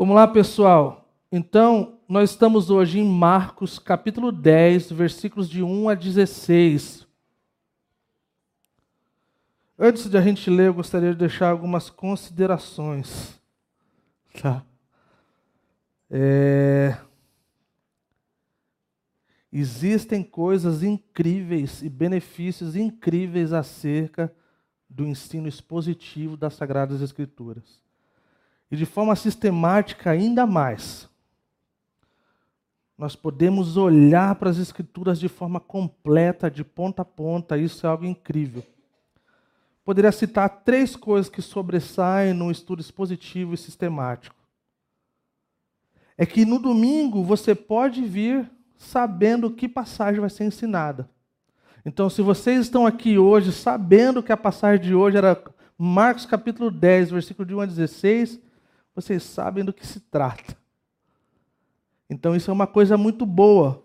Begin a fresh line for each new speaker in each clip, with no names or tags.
Vamos lá, pessoal. Então, nós estamos hoje em Marcos, capítulo 10, versículos de 1 a 16. Antes de a gente ler, eu gostaria de deixar algumas considerações. Tá? É... Existem coisas incríveis e benefícios incríveis acerca do ensino expositivo das Sagradas Escrituras. E de forma sistemática, ainda mais. Nós podemos olhar para as Escrituras de forma completa, de ponta a ponta, isso é algo incrível. Poderia citar três coisas que sobressaem no estudo expositivo e sistemático. É que no domingo você pode vir sabendo que passagem vai ser ensinada. Então, se vocês estão aqui hoje sabendo que a passagem de hoje era Marcos capítulo 10, versículo de 1 a 16, vocês sabem do que se trata. Então, isso é uma coisa muito boa,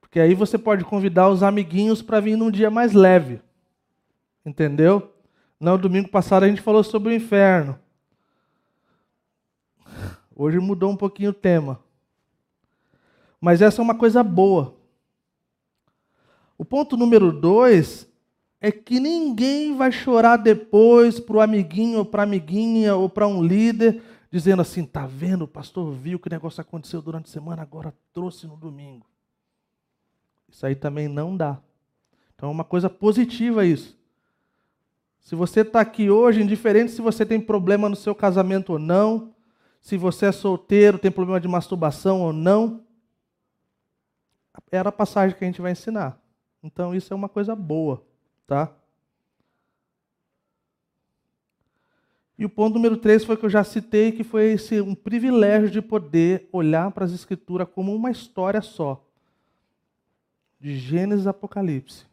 porque aí você pode convidar os amiguinhos para vir num dia mais leve. Entendeu? No domingo passado a gente falou sobre o inferno. Hoje mudou um pouquinho o tema. Mas essa é uma coisa boa. O ponto número dois é que ninguém vai chorar depois para o amiguinho ou para a amiguinha ou para um líder, dizendo assim: tá vendo, o pastor viu que o negócio aconteceu durante a semana, agora trouxe no domingo. Isso aí também não dá. Então é uma coisa positiva isso. Se você está aqui hoje, indiferente se você tem problema no seu casamento ou não, se você é solteiro, tem problema de masturbação ou não, era a passagem que a gente vai ensinar. Então isso é uma coisa boa, tá? E o ponto número três foi que eu já citei, que foi esse um privilégio de poder olhar para as Escrituras como uma história só. De Gênesis a Apocalipse.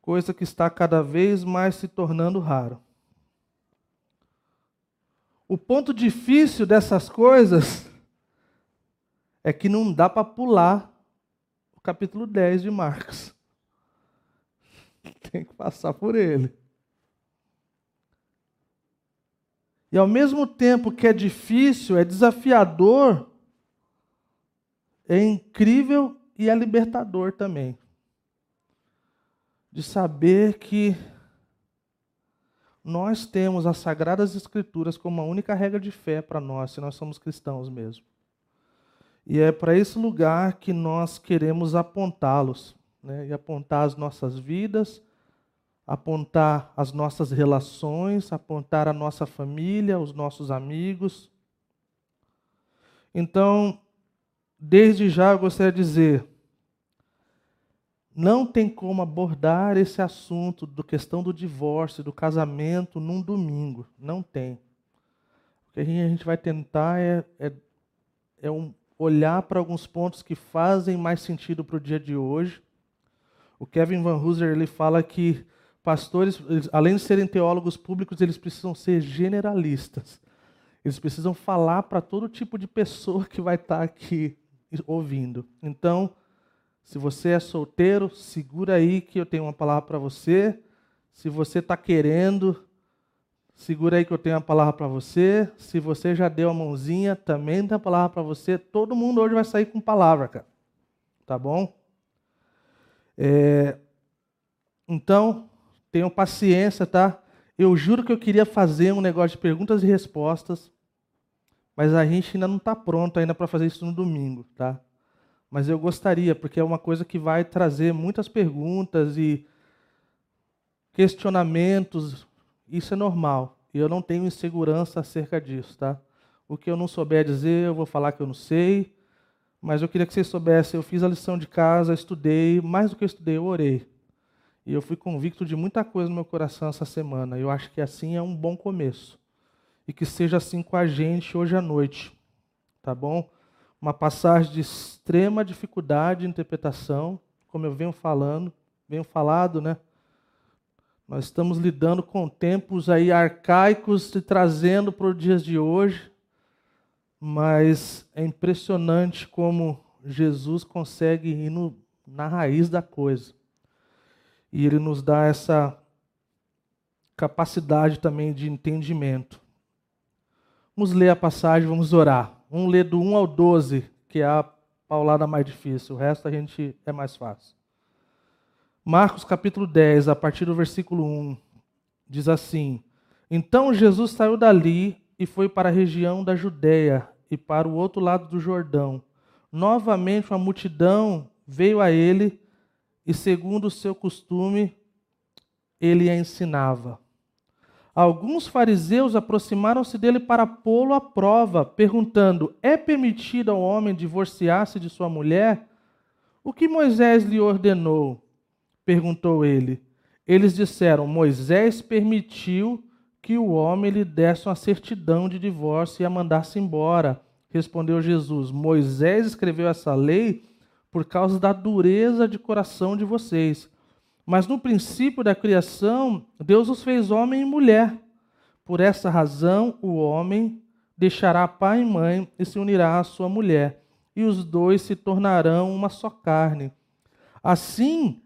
Coisa que está cada vez mais se tornando raro. O ponto difícil dessas coisas é que não dá para pular o capítulo 10 de Marcos. Tem que passar por ele. E ao mesmo tempo que é difícil, é desafiador, é incrível e é libertador também. De saber que nós temos as Sagradas Escrituras como a única regra de fé para nós, se nós somos cristãos mesmo. E é para esse lugar que nós queremos apontá-los, né? e apontar as nossas vidas, apontar as nossas relações, apontar a nossa família, os nossos amigos. Então, desde já eu gostaria de dizer, não tem como abordar esse assunto da questão do divórcio, do casamento, num domingo. Não tem. O que a gente vai tentar é, é, é um, olhar para alguns pontos que fazem mais sentido para o dia de hoje. O Kevin Van Hooser ele fala que pastores, além de serem teólogos públicos, eles precisam ser generalistas. Eles precisam falar para todo tipo de pessoa que vai estar tá aqui ouvindo. Então, se você é solteiro, segura aí que eu tenho uma palavra para você. Se você está querendo Segura aí que eu tenho a palavra para você. Se você já deu a mãozinha, também tem a palavra para você. Todo mundo hoje vai sair com palavra, cara. Tá bom? É... Então, tenham paciência, tá? Eu juro que eu queria fazer um negócio de perguntas e respostas, mas a gente ainda não está pronto ainda para fazer isso no domingo, tá? Mas eu gostaria, porque é uma coisa que vai trazer muitas perguntas e questionamentos isso é normal. E eu não tenho insegurança acerca disso, tá? O que eu não souber dizer, eu vou falar que eu não sei. Mas eu queria que vocês soubessem, eu fiz a lição de casa, estudei, mais do que eu estudei, eu orei. E eu fui convicto de muita coisa no meu coração essa semana. Eu acho que assim é um bom começo. E que seja assim com a gente hoje à noite. Tá bom? Uma passagem de extrema dificuldade de interpretação, como eu venho falando, venho falado, né? Nós estamos lidando com tempos aí arcaicos e trazendo para os dias de hoje, mas é impressionante como Jesus consegue ir no, na raiz da coisa. E ele nos dá essa capacidade também de entendimento. Vamos ler a passagem, vamos orar. Vamos ler do 1 ao 12, que é a paulada mais difícil. O resto a gente é mais fácil. Marcos capítulo 10, a partir do versículo 1, diz assim: Então Jesus saiu dali e foi para a região da Judéia e para o outro lado do Jordão. Novamente uma multidão veio a ele e, segundo o seu costume, ele a ensinava. Alguns fariseus aproximaram-se dele para pô-lo à prova, perguntando: É permitido ao homem divorciar-se de sua mulher? O que Moisés lhe ordenou? perguntou ele. Eles disseram: Moisés permitiu que o homem lhe desse uma certidão de divórcio e a mandasse embora. Respondeu Jesus: Moisés escreveu essa lei por causa da dureza de coração de vocês. Mas no princípio da criação, Deus os fez homem e mulher. Por essa razão, o homem deixará pai e mãe e se unirá à sua mulher, e os dois se tornarão uma só carne. Assim,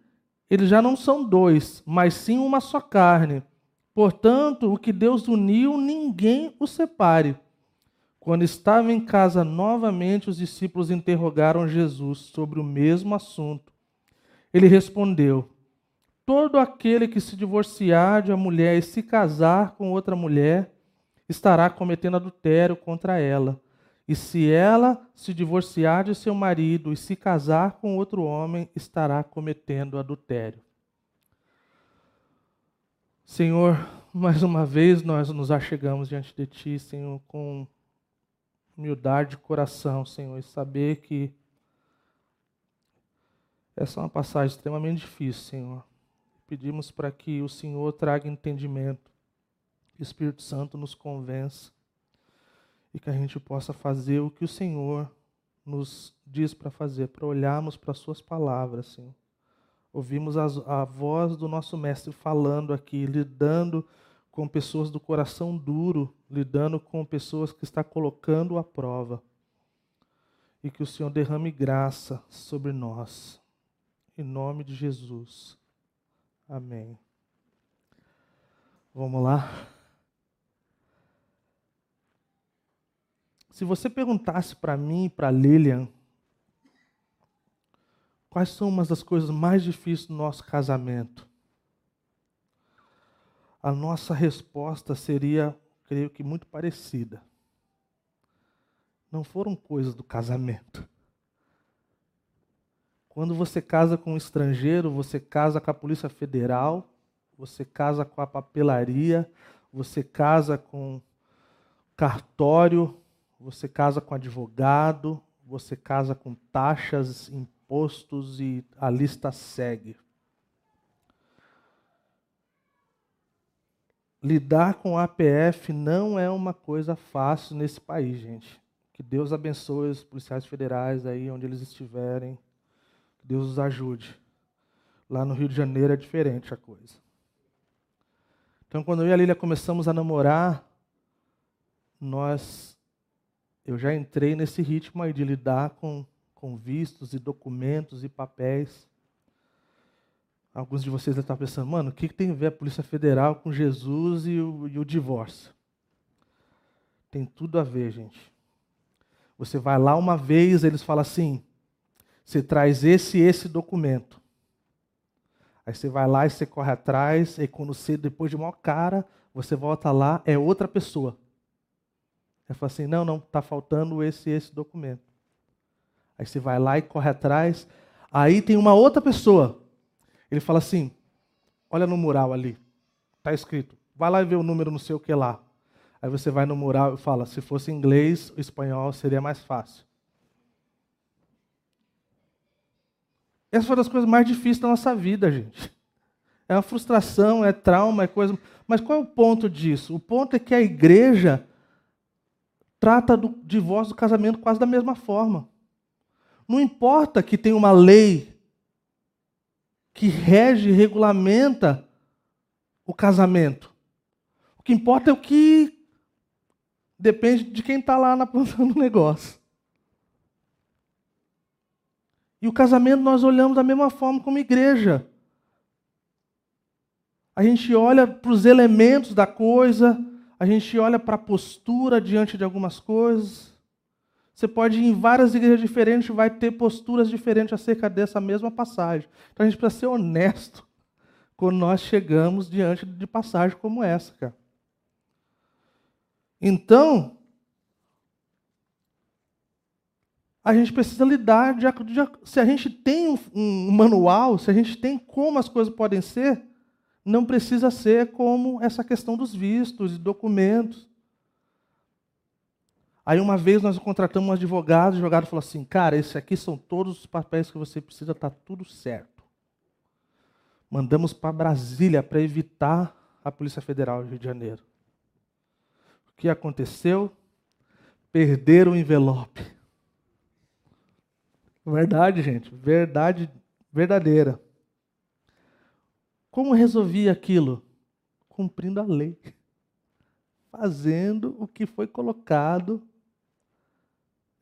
eles já não são dois, mas sim uma só carne. Portanto, o que Deus uniu, ninguém o separe. Quando estava em casa novamente, os discípulos interrogaram Jesus sobre o mesmo assunto. Ele respondeu: Todo aquele que se divorciar de uma mulher e se casar com outra mulher estará cometendo adultério contra ela. E se ela se divorciar de seu marido e se casar com outro homem, estará cometendo adultério. Senhor, mais uma vez nós nos achegamos diante de Ti, Senhor, com humildade de coração, Senhor, e saber que essa é uma passagem extremamente difícil, Senhor. Pedimos para que o Senhor traga entendimento, que o Espírito Santo nos convença e que a gente possa fazer o que o Senhor nos diz para fazer, para olharmos para as Suas palavras, Senhor. Ouvimos a, a voz do nosso Mestre falando aqui, lidando com pessoas do coração duro, lidando com pessoas que está colocando à prova. E que o Senhor derrame graça sobre nós. Em nome de Jesus. Amém. Vamos lá. Se você perguntasse para mim e para Lilian quais são umas das coisas mais difíceis do nosso casamento, a nossa resposta seria, creio que, muito parecida. Não foram coisas do casamento. Quando você casa com um estrangeiro, você casa com a Polícia Federal, você casa com a papelaria, você casa com cartório, você casa com advogado, você casa com taxas, impostos e a lista segue. Lidar com a APF não é uma coisa fácil nesse país, gente. Que Deus abençoe os policiais federais aí onde eles estiverem. Que Deus os ajude. Lá no Rio de Janeiro é diferente a coisa. Então, quando eu e a Lília começamos a namorar, nós eu já entrei nesse ritmo aí de lidar com, com vistos e documentos e papéis. Alguns de vocês estar pensando, mano, o que, tem a ver a Polícia Federal com Jesus e o, e o divórcio? Tem tudo a ver, gente. Você vai lá uma vez, eles falam assim: você traz esse e esse documento. Aí você vai lá e você corre atrás, e quando você, depois de uma cara, você volta lá, é outra pessoa. Aí fala assim: não, não, está faltando esse e esse documento. Aí você vai lá e corre atrás, aí tem uma outra pessoa. Ele fala assim: olha no mural ali, está escrito, vai lá e vê o número não sei o que lá. Aí você vai no mural e fala: se fosse inglês, espanhol seria mais fácil. Essa foi uma das coisas mais difíceis da nossa vida, gente. É uma frustração, é trauma, é coisa. Mas qual é o ponto disso? O ponto é que a igreja trata do divórcio do casamento quase da mesma forma. Não importa que tem uma lei que rege, regulamenta o casamento. O que importa é o que depende de quem está lá na ponta do negócio. E o casamento nós olhamos da mesma forma como igreja. A gente olha para os elementos da coisa, a gente olha para a postura diante de algumas coisas. Você pode ir em várias igrejas diferentes, vai ter posturas diferentes acerca dessa mesma passagem. Então a gente precisa ser honesto quando nós chegamos diante de passagem como essa, cara. Então, a gente precisa lidar, de, de, se a gente tem um, um manual, se a gente tem como as coisas podem ser, não precisa ser como essa questão dos vistos e documentos. Aí uma vez nós contratamos um advogado, o advogado falou assim: "Cara, esses aqui são todos os papéis que você precisa, tá tudo certo". Mandamos para Brasília para evitar a Polícia Federal do Rio de Janeiro. O que aconteceu? Perderam o envelope. Verdade, gente, verdade verdadeira. Como resolvi aquilo? Cumprindo a lei. Fazendo o que foi colocado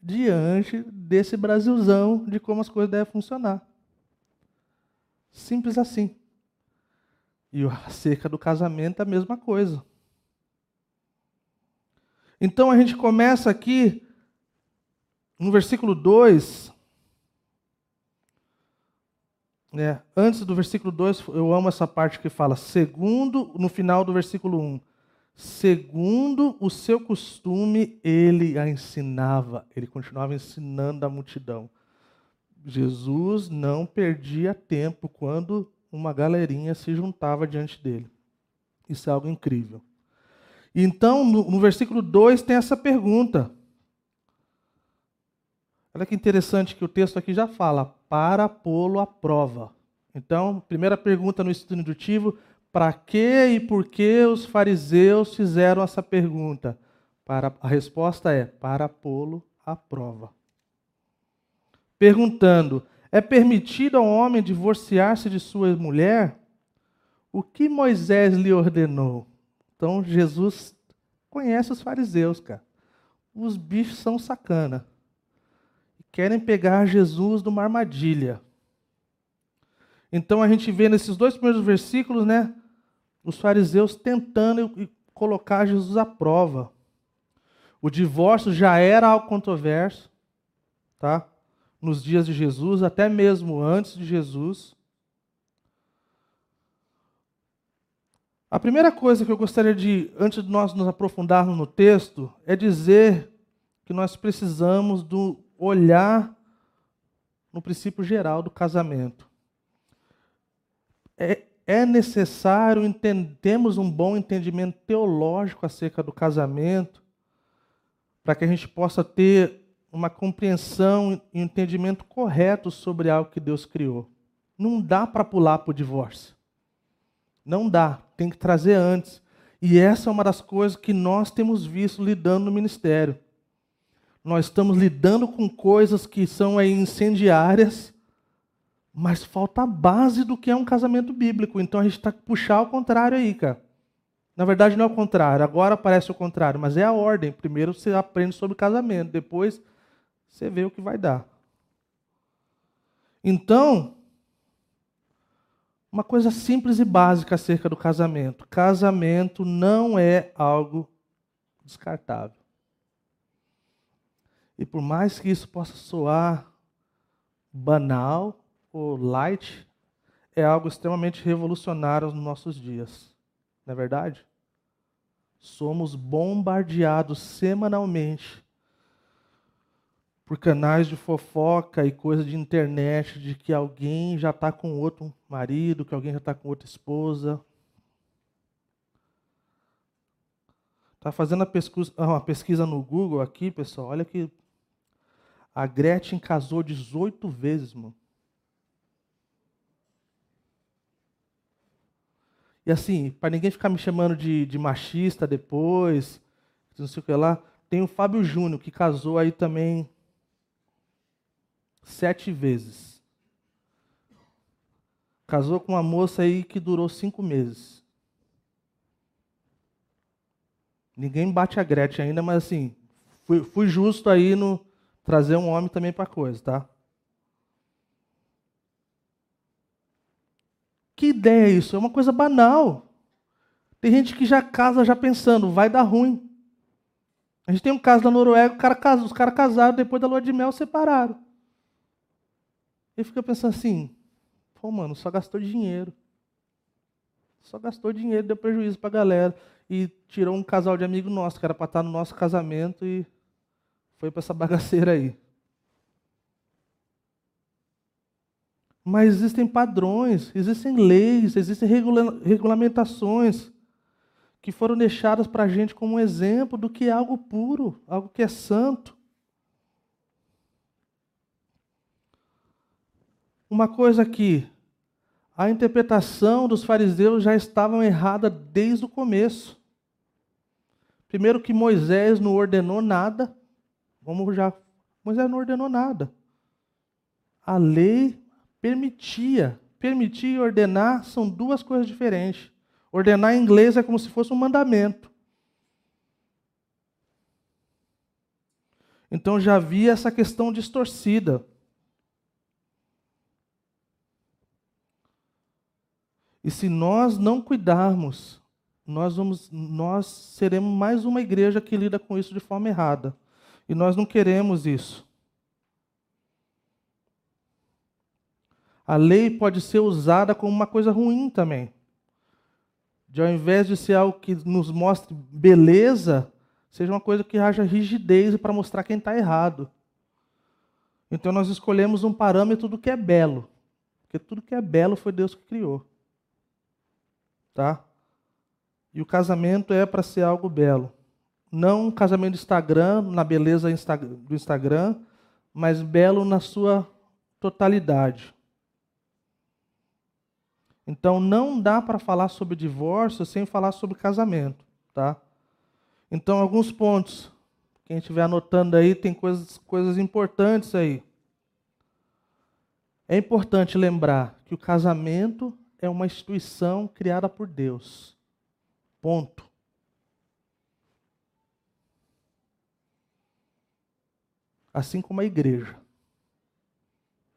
diante desse Brasilzão de como as coisas devem funcionar. Simples assim. E acerca do casamento, a mesma coisa. Então a gente começa aqui no versículo 2, É, antes do versículo 2, eu amo essa parte que fala, segundo, no final do versículo 1, um, segundo o seu costume, ele a ensinava, ele continuava ensinando a multidão. Jesus não perdia tempo quando uma galerinha se juntava diante dele. Isso é algo incrível. Então, no, no versículo 2 tem essa pergunta. Olha que interessante que o texto aqui já fala, para pô-lo à prova. Então, primeira pergunta no estudo indutivo, para que e por que os fariseus fizeram essa pergunta? Para, a resposta é, para pô-lo à prova. Perguntando, é permitido ao homem divorciar-se de sua mulher? O que Moisés lhe ordenou? Então, Jesus conhece os fariseus, cara. Os bichos são sacana querem pegar Jesus numa armadilha. Então a gente vê nesses dois primeiros versículos, né, os fariseus tentando colocar Jesus à prova. O divórcio já era algo controverso, tá? Nos dias de Jesus, até mesmo antes de Jesus. A primeira coisa que eu gostaria de, antes de nós nos aprofundarmos no texto, é dizer que nós precisamos do olhar no princípio geral do casamento. É, é necessário termos um bom entendimento teológico acerca do casamento, para que a gente possa ter uma compreensão e um entendimento correto sobre algo que Deus criou. Não dá para pular para o divórcio. Não dá, tem que trazer antes. E essa é uma das coisas que nós temos visto lidando no ministério nós estamos lidando com coisas que são incendiárias, mas falta a base do que é um casamento bíblico. Então a gente está puxar ao contrário aí, cara. Na verdade não é o contrário, agora parece o contrário, mas é a ordem. Primeiro você aprende sobre casamento, depois você vê o que vai dar. Então, uma coisa simples e básica acerca do casamento: casamento não é algo descartável. E por mais que isso possa soar banal ou light, é algo extremamente revolucionário nos nossos dias. Não é verdade? Somos bombardeados semanalmente por canais de fofoca e coisa de internet de que alguém já está com outro marido, que alguém já está com outra esposa. Está fazendo pesquisa, uma pesquisa no Google aqui, pessoal. Olha que a Gretchen casou 18 vezes, mano. E assim, para ninguém ficar me chamando de, de machista depois, não sei o que lá, tem o Fábio Júnior, que casou aí também sete vezes. Casou com uma moça aí que durou cinco meses. Ninguém bate a Gretchen ainda, mas assim, fui, fui justo aí no, trazer um homem também para coisa, tá? Que ideia é isso? É uma coisa banal. Tem gente que já casa já pensando, vai dar ruim. A gente tem um caso da Noruega, cara casa, os caras casaram, depois da lua de mel separaram. Ele fica pensando assim, pô, mano, só gastou dinheiro. Só gastou dinheiro, deu prejuízo pra galera. E tirou um casal de amigo nosso, que era para estar no nosso casamento, e foi para essa bagaceira aí. Mas existem padrões, existem leis, existem regula regulamentações que foram deixadas para a gente como um exemplo do que é algo puro, algo que é santo. Uma coisa que a interpretação dos fariseus já estava errada desde o começo. Primeiro que Moisés não ordenou nada. Vamos já. Moisés não ordenou nada. A lei permitia. Permitir e ordenar são duas coisas diferentes. Ordenar em inglês é como se fosse um mandamento. Então já havia essa questão distorcida. E se nós não cuidarmos, nós, vamos, nós seremos mais uma igreja que lida com isso de forma errada. E nós não queremos isso. A lei pode ser usada como uma coisa ruim também. De ao invés de ser algo que nos mostre beleza, seja uma coisa que haja rigidez para mostrar quem está errado. Então nós escolhemos um parâmetro do que é belo. Porque tudo que é belo foi Deus que criou. Tá? E o casamento é para ser algo belo. Não um casamento do Instagram, na beleza do Instagram, mas belo na sua totalidade. Então não dá para falar sobre divórcio sem falar sobre casamento, tá? Então alguns pontos, quem estiver anotando aí tem coisas, coisas importantes aí. É importante lembrar que o casamento é uma instituição criada por Deus. Ponto. Assim como a igreja.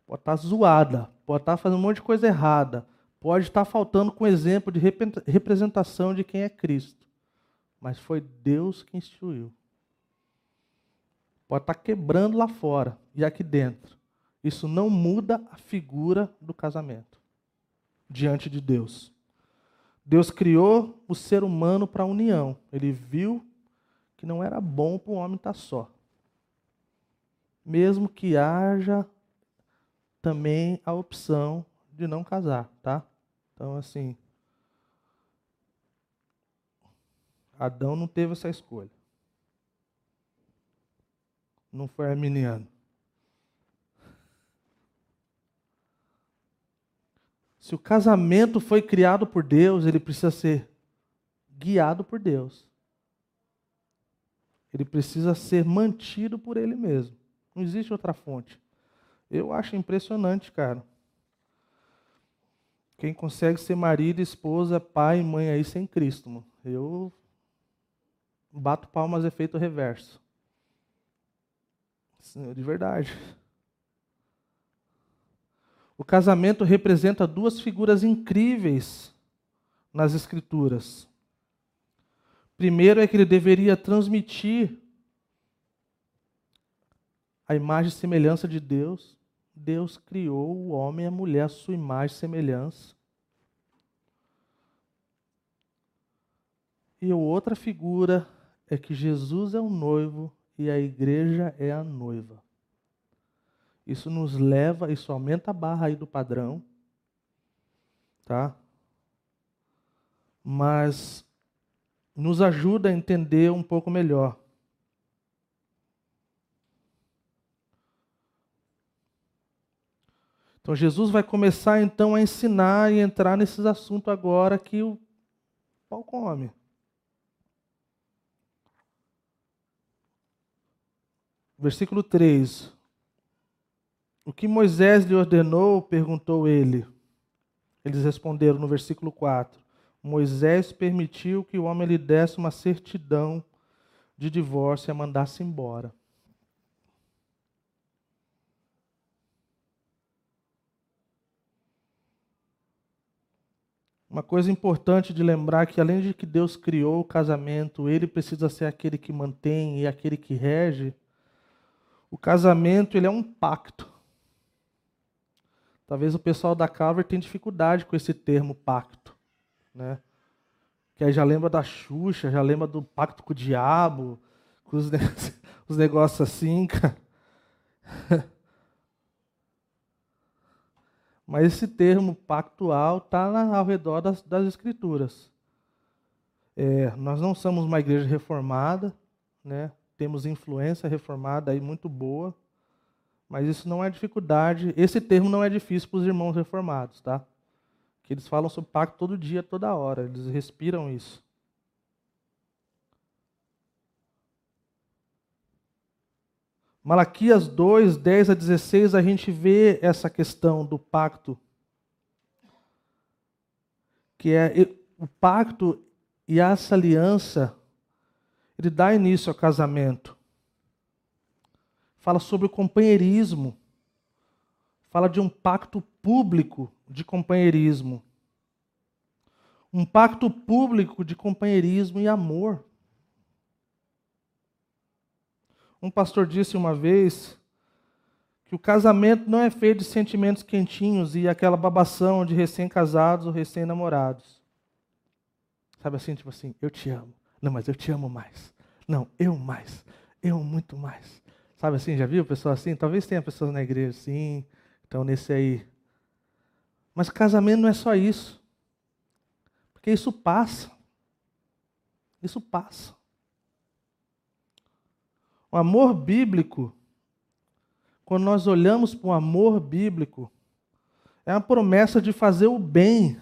Pode estar zoada, pode estar fazendo um monte de coisa errada, Pode estar faltando com exemplo de representação de quem é Cristo, mas foi Deus que instituiu. Pode estar quebrando lá fora e aqui dentro. Isso não muda a figura do casamento diante de Deus. Deus criou o ser humano para a união. Ele viu que não era bom para o homem estar só. Mesmo que haja também a opção de não casar, tá? Então, assim, Adão não teve essa escolha. Não foi arminiano. Se o casamento foi criado por Deus, ele precisa ser guiado por Deus. Ele precisa ser mantido por ele mesmo. Não existe outra fonte. Eu acho impressionante, cara. Quem consegue ser marido, esposa, pai mãe aí sem Cristo, mano. Eu bato palmas efeito reverso. De verdade. O casamento representa duas figuras incríveis nas Escrituras. Primeiro é que ele deveria transmitir a imagem e semelhança de Deus. Deus criou o homem e a mulher à sua imagem e semelhança. E outra figura é que Jesus é o noivo e a igreja é a noiva. Isso nos leva, isso aumenta a barra aí do padrão, tá? Mas nos ajuda a entender um pouco melhor. Então Jesus vai começar então a ensinar e entrar nesses assuntos agora que o pau come. Versículo 3. O que Moisés lhe ordenou, perguntou ele. Eles responderam no versículo 4. Moisés permitiu que o homem lhe desse uma certidão de divórcio e a mandasse embora. Uma coisa importante de lembrar que além de que Deus criou o casamento, ele precisa ser aquele que mantém e aquele que rege. O casamento, ele é um pacto. Talvez o pessoal da Calvary tenha dificuldade com esse termo pacto, né? Que aí já lembra da Xuxa, já lembra do pacto com o diabo, com os, os negócios assim, cara. Mas esse termo pactual está ao redor das, das Escrituras. É, nós não somos uma igreja reformada, né? temos influência reformada aí muito boa, mas isso não é dificuldade. Esse termo não é difícil para os irmãos reformados, tá? Que eles falam sobre pacto todo dia, toda hora, eles respiram isso. Malaquias 2, 10 a 16, a gente vê essa questão do pacto. Que é o pacto e essa aliança, ele dá início ao casamento. Fala sobre o companheirismo. Fala de um pacto público de companheirismo. Um pacto público de companheirismo e amor. Um pastor disse uma vez que o casamento não é feito de sentimentos quentinhos e aquela babação de recém-casados ou recém-namorados. Sabe assim, tipo assim, eu te amo. Não, mas eu te amo mais. Não, eu mais. Eu muito mais. Sabe assim, já viu pessoa assim? Talvez tenha pessoas na igreja assim, então nesse aí. Mas casamento não é só isso. Porque isso passa. Isso passa. O amor bíblico, quando nós olhamos para o amor bíblico, é uma promessa de fazer o bem,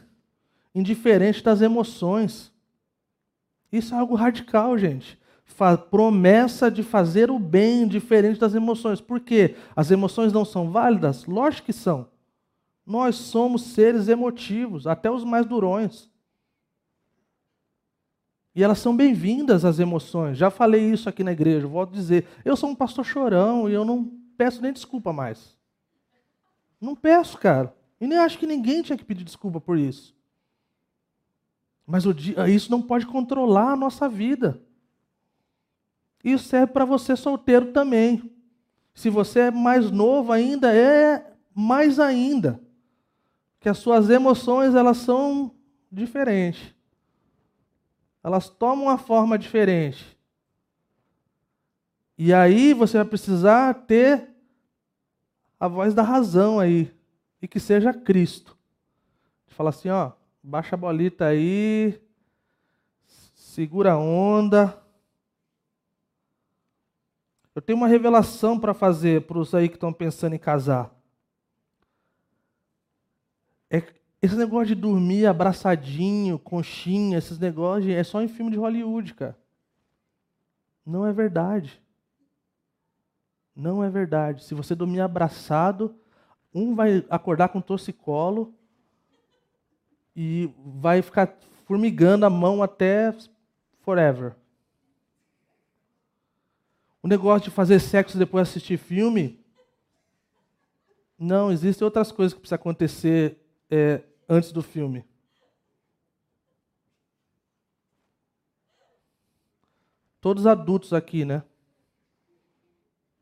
indiferente das emoções. Isso é algo radical, gente. Fa promessa de fazer o bem, diferente das emoções. Por quê? As emoções não são válidas? Lógico que são. Nós somos seres emotivos, até os mais durões. E elas são bem-vindas, as emoções. Já falei isso aqui na igreja, volto a dizer. Eu sou um pastor chorão e eu não peço nem desculpa mais. Não peço, cara. E nem acho que ninguém tinha que pedir desculpa por isso. Mas isso não pode controlar a nossa vida. Isso serve para você solteiro também. Se você é mais novo ainda, é mais ainda. Que as suas emoções elas são diferentes elas tomam uma forma diferente. E aí você vai precisar ter a voz da razão aí, e que seja Cristo. Fala assim, ó, baixa a bolita aí, segura a onda. Eu tenho uma revelação para fazer para os aí que estão pensando em casar. É, esse negócio de dormir abraçadinho, conchinha, esses negócios, é só em filme de Hollywood, cara. Não é verdade. Não é verdade. Se você dormir abraçado, um vai acordar com torcicolo e vai ficar formigando a mão até forever. O negócio de fazer sexo depois de assistir filme, não, existem outras coisas que precisam acontecer é, antes do filme. Todos adultos aqui, né?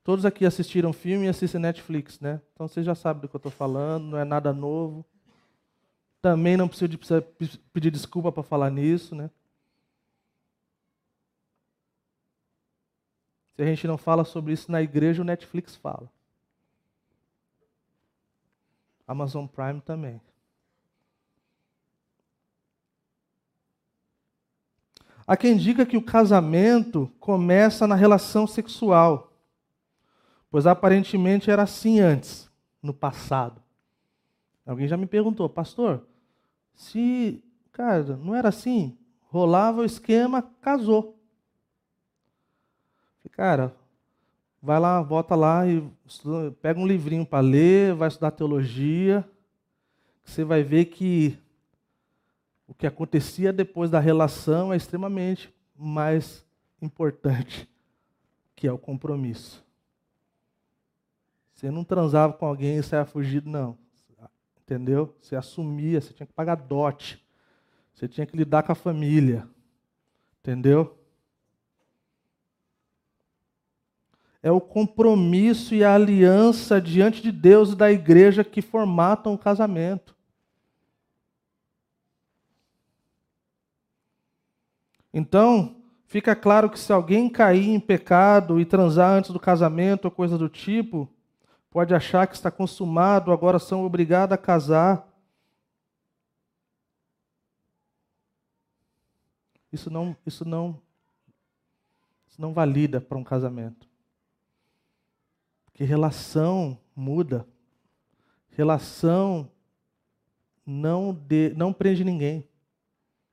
Todos aqui assistiram filme e assistem Netflix, né? Então vocês já sabem do que eu estou falando, não é nada novo. Também não preciso de, pedir desculpa para falar nisso, né? Se a gente não fala sobre isso na igreja, o Netflix fala. Amazon Prime também. Há quem diga que o casamento começa na relação sexual, pois aparentemente era assim antes, no passado. Alguém já me perguntou, pastor, se, cara, não era assim? Rolava o esquema, casou. Cara, vai lá, volta lá e estuda, pega um livrinho para ler, vai estudar teologia, você vai ver que o que acontecia depois da relação é extremamente mais importante, que é o compromisso. Você não transava com alguém e saia fugido, não. Entendeu? Você assumia, você tinha que pagar dote. Você tinha que lidar com a família. Entendeu? É o compromisso e a aliança diante de Deus e da igreja que formatam o casamento. Então, fica claro que se alguém cair em pecado e transar antes do casamento ou coisa do tipo, pode achar que está consumado, agora são obrigados a casar. Isso não, isso não, isso não valida para um casamento. Porque relação muda. Relação não, de, não prende ninguém.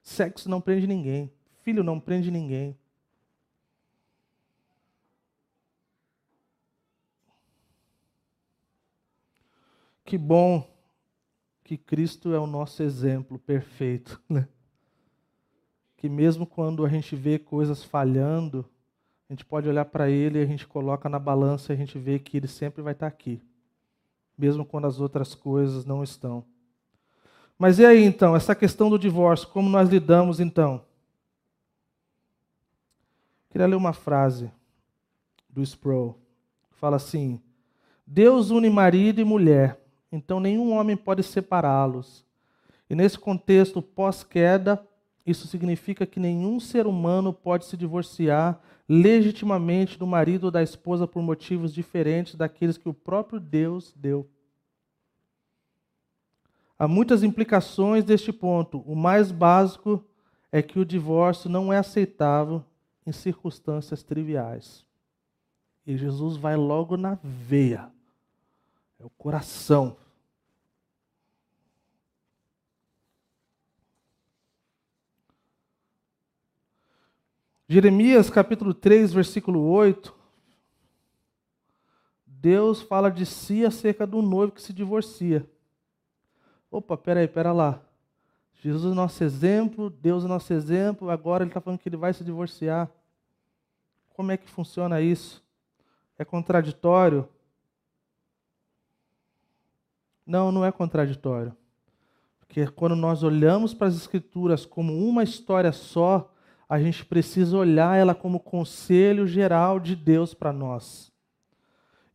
Sexo não prende ninguém. Filho não prende ninguém. Que bom que Cristo é o nosso exemplo perfeito, né? Que mesmo quando a gente vê coisas falhando, a gente pode olhar para ele e a gente coloca na balança e a gente vê que ele sempre vai estar aqui, mesmo quando as outras coisas não estão. Mas e aí então, essa questão do divórcio, como nós lidamos então? Queria ler uma frase do Sproul, que fala assim: Deus une marido e mulher, então nenhum homem pode separá-los. E nesse contexto pós-queda, isso significa que nenhum ser humano pode se divorciar legitimamente do marido ou da esposa por motivos diferentes daqueles que o próprio Deus deu. Há muitas implicações deste ponto. O mais básico é que o divórcio não é aceitável em circunstâncias triviais. E Jesus vai logo na veia, é o coração. Jeremias capítulo 3, versículo 8. Deus fala de si acerca do noivo que se divorcia. Opa, peraí, pera lá. Jesus é nosso exemplo, Deus é nosso exemplo, agora ele está falando que ele vai se divorciar. Como é que funciona isso? É contraditório? Não, não é contraditório. Porque quando nós olhamos para as Escrituras como uma história só, a gente precisa olhar ela como conselho geral de Deus para nós.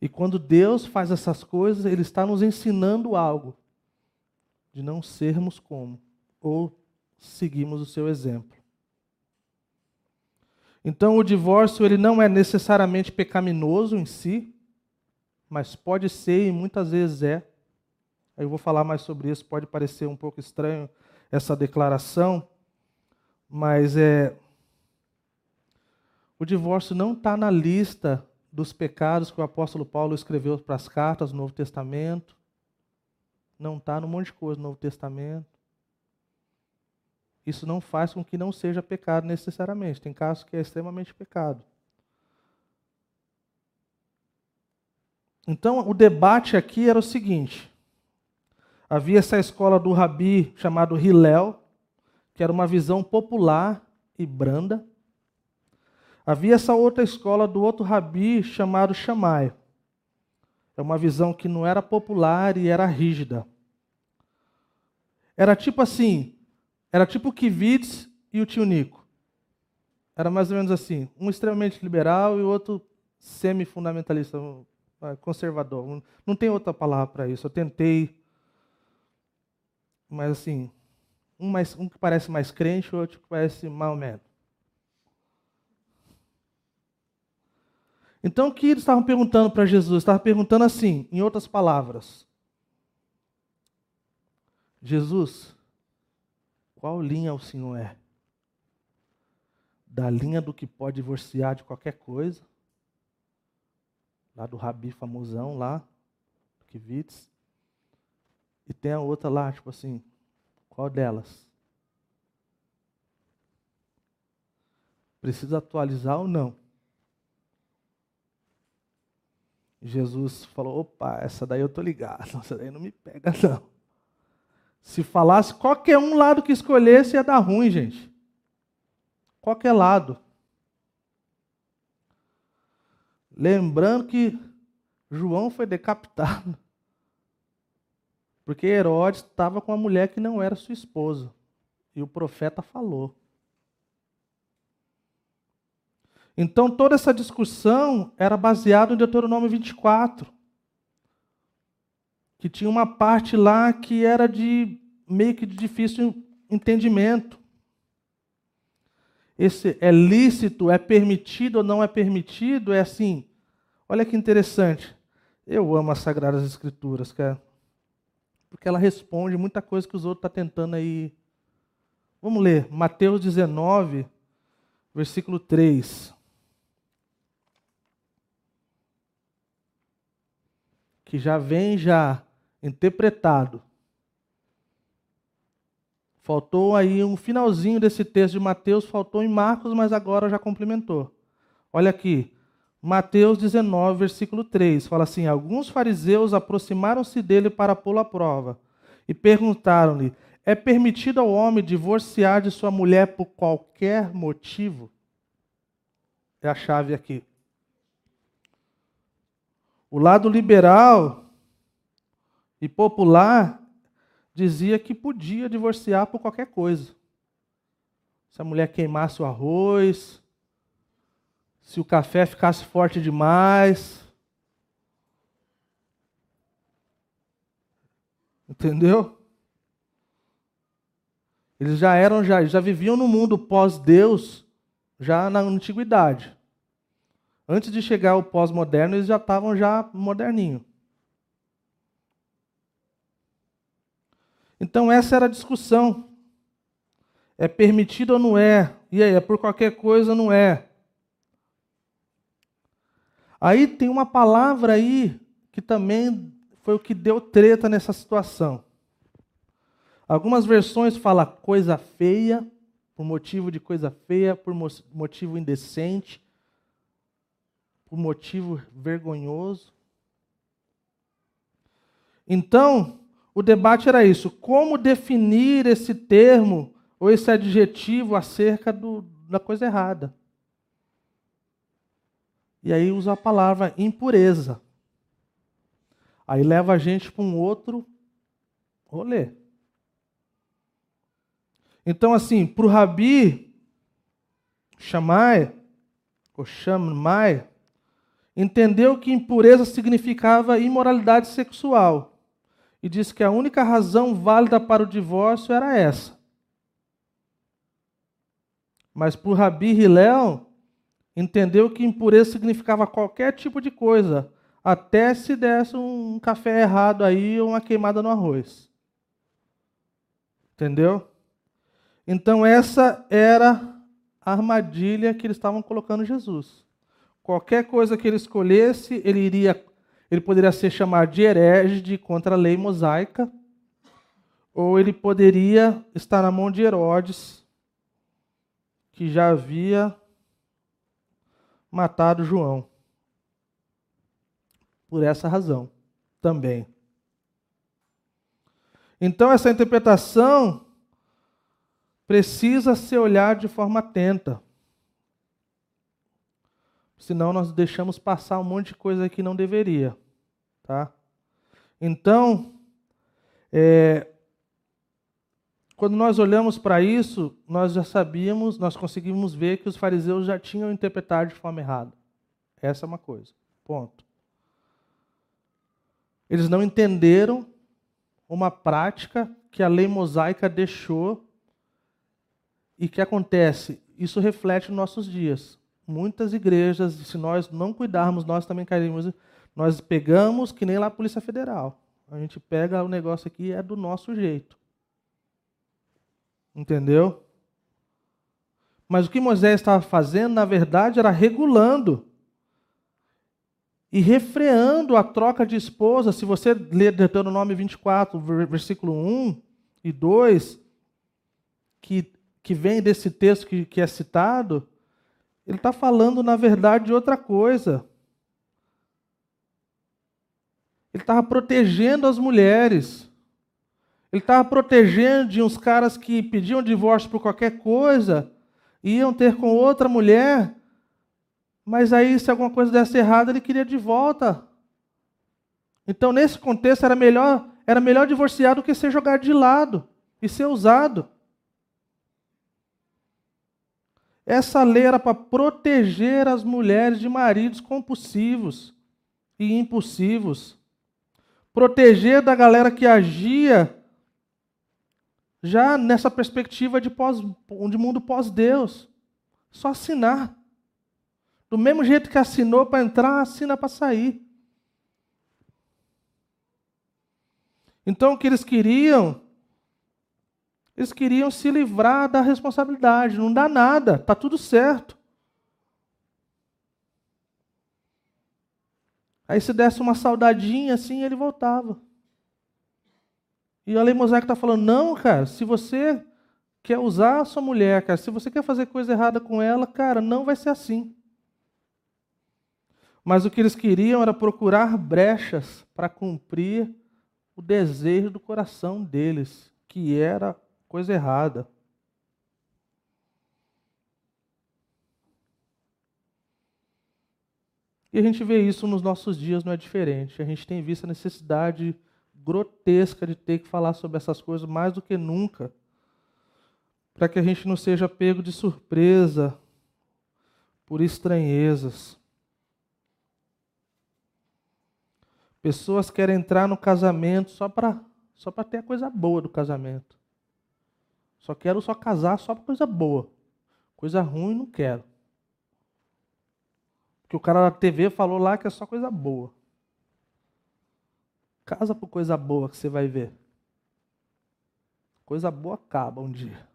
E quando Deus faz essas coisas, Ele está nos ensinando algo de não sermos como ou seguimos o seu exemplo. Então, o divórcio ele não é necessariamente pecaminoso em si, mas pode ser e muitas vezes é. Eu vou falar mais sobre isso, pode parecer um pouco estranho essa declaração, mas é o divórcio não está na lista dos pecados que o apóstolo Paulo escreveu para as cartas do Novo Testamento. Não está no monte de coisa do Novo Testamento isso não faz com que não seja pecado necessariamente. Tem casos que é extremamente pecado. Então, o debate aqui era o seguinte: havia essa escola do Rabi chamado Hillel, que era uma visão popular e branda. Havia essa outra escola do outro Rabi chamado Shammai. É uma visão que não era popular e era rígida. Era tipo assim: era tipo o Kivitz e o tio Nico. Era mais ou menos assim. Um extremamente liberal e o outro semi-fundamentalista, conservador. Não tem outra palavra para isso. Eu tentei. Mas assim, um, mais, um que parece mais crente, o outro que parece menos. Então o que eles estavam perguntando para Jesus? Estavam perguntando assim, em outras palavras: Jesus, qual linha o senhor é? Da linha do que pode divorciar de qualquer coisa, lá do Rabi famosão lá, Kivitz, e tem a outra lá, tipo assim, qual delas? Precisa atualizar ou não? Jesus falou: opa, essa daí eu tô ligado, essa daí não me pega não. Se falasse qualquer um lado que escolhesse, ia dar ruim, gente. Qualquer lado. Lembrando que João foi decapitado. Porque Herodes estava com uma mulher que não era sua esposa. E o profeta falou. Então toda essa discussão era baseada em Deuteronômio 24. Que tinha uma parte lá que era de meio que de difícil entendimento. Esse é lícito, é permitido ou não é permitido, é assim. Olha que interessante. Eu amo as Sagradas Escrituras, cara. Porque ela responde muita coisa que os outros estão tá tentando aí. Vamos ler, Mateus 19, versículo 3. Que já vem já interpretado. Faltou aí um finalzinho desse texto de Mateus, faltou em Marcos, mas agora já complementou. Olha aqui, Mateus 19, versículo 3, fala assim: Alguns fariseus aproximaram-se dele para pô-lo à prova e perguntaram-lhe: É permitido ao homem divorciar de sua mulher por qualquer motivo? É a chave aqui. O lado liberal e popular dizia que podia divorciar por qualquer coisa. Se a mulher queimasse o arroz, se o café ficasse forte demais. Entendeu? Eles já eram, já, já viviam no mundo pós-Deus, já na antiguidade. Antes de chegar o pós-moderno, eles já estavam já moderninho. Então essa era a discussão. É permitido ou não é? E aí, é por qualquer coisa ou não é? Aí tem uma palavra aí que também foi o que deu treta nessa situação. Algumas versões falam coisa feia, por motivo de coisa feia, por motivo indecente, por motivo vergonhoso. Então, o debate era isso: como definir esse termo ou esse adjetivo acerca do, da coisa errada? E aí usa a palavra impureza. Aí leva a gente para um outro rolê. Então, assim, para o Rabi Shammai, ou Shammai, entendeu que impureza significava imoralidade sexual e disse que a única razão válida para o divórcio era essa. Mas por Rabi Hillel, entendeu que impureza significava qualquer tipo de coisa, até se desse um café errado aí ou uma queimada no arroz. Entendeu? Então essa era a armadilha que eles estavam colocando Jesus. Qualquer coisa que ele escolhesse, ele iria ele poderia ser chamado de herege de contra a lei mosaica, ou ele poderia estar na mão de Herodes, que já havia matado João. Por essa razão também. Então, essa interpretação precisa ser olhada de forma atenta. Senão nós deixamos passar um monte de coisa que não deveria. Tá? Então, é, quando nós olhamos para isso, nós já sabíamos, nós conseguimos ver que os fariseus já tinham interpretado de forma errada. Essa é uma coisa. Ponto. Eles não entenderam uma prática que a lei mosaica deixou e que acontece. Isso reflete nos nossos dias muitas igrejas, se nós não cuidarmos, nós também cairemos. Nós pegamos que nem lá a Polícia Federal. A gente pega o negócio aqui é do nosso jeito. Entendeu? Mas o que Moisés estava fazendo, na verdade, era regulando e refreando a troca de esposa. Se você ler Deuteronômio 24, versículo 1 e 2, que, que vem desse texto que, que é citado, ele está falando, na verdade, de outra coisa. Ele estava protegendo as mulheres. Ele estava protegendo de uns caras que pediam divórcio por qualquer coisa, iam ter com outra mulher, mas aí, se alguma coisa desse errado, ele queria de volta. Então, nesse contexto, era melhor, era melhor divorciar do que ser jogado de lado e ser usado. Essa lei era para proteger as mulheres de maridos compulsivos e impulsivos. Proteger da galera que agia já nessa perspectiva de, pós, de mundo pós-Deus. Só assinar. Do mesmo jeito que assinou para entrar, assina para sair. Então o que eles queriam? Eles queriam se livrar da responsabilidade. Não dá nada, está tudo certo. Aí se desse uma saudadinha assim, ele voltava. E a lei mosaica está falando: não, cara, se você quer usar a sua mulher, cara, se você quer fazer coisa errada com ela, cara, não vai ser assim. Mas o que eles queriam era procurar brechas para cumprir o desejo do coração deles, que era coisa errada. E a gente vê isso nos nossos dias, não é diferente. A gente tem visto a necessidade grotesca de ter que falar sobre essas coisas mais do que nunca, para que a gente não seja pego de surpresa por estranhezas. Pessoas querem entrar no casamento só para só para ter a coisa boa do casamento. Só quero só casar só para coisa boa. Coisa ruim não quero. Porque o cara da TV falou lá que é só coisa boa. Casa por coisa boa que você vai ver. Coisa boa acaba um dia.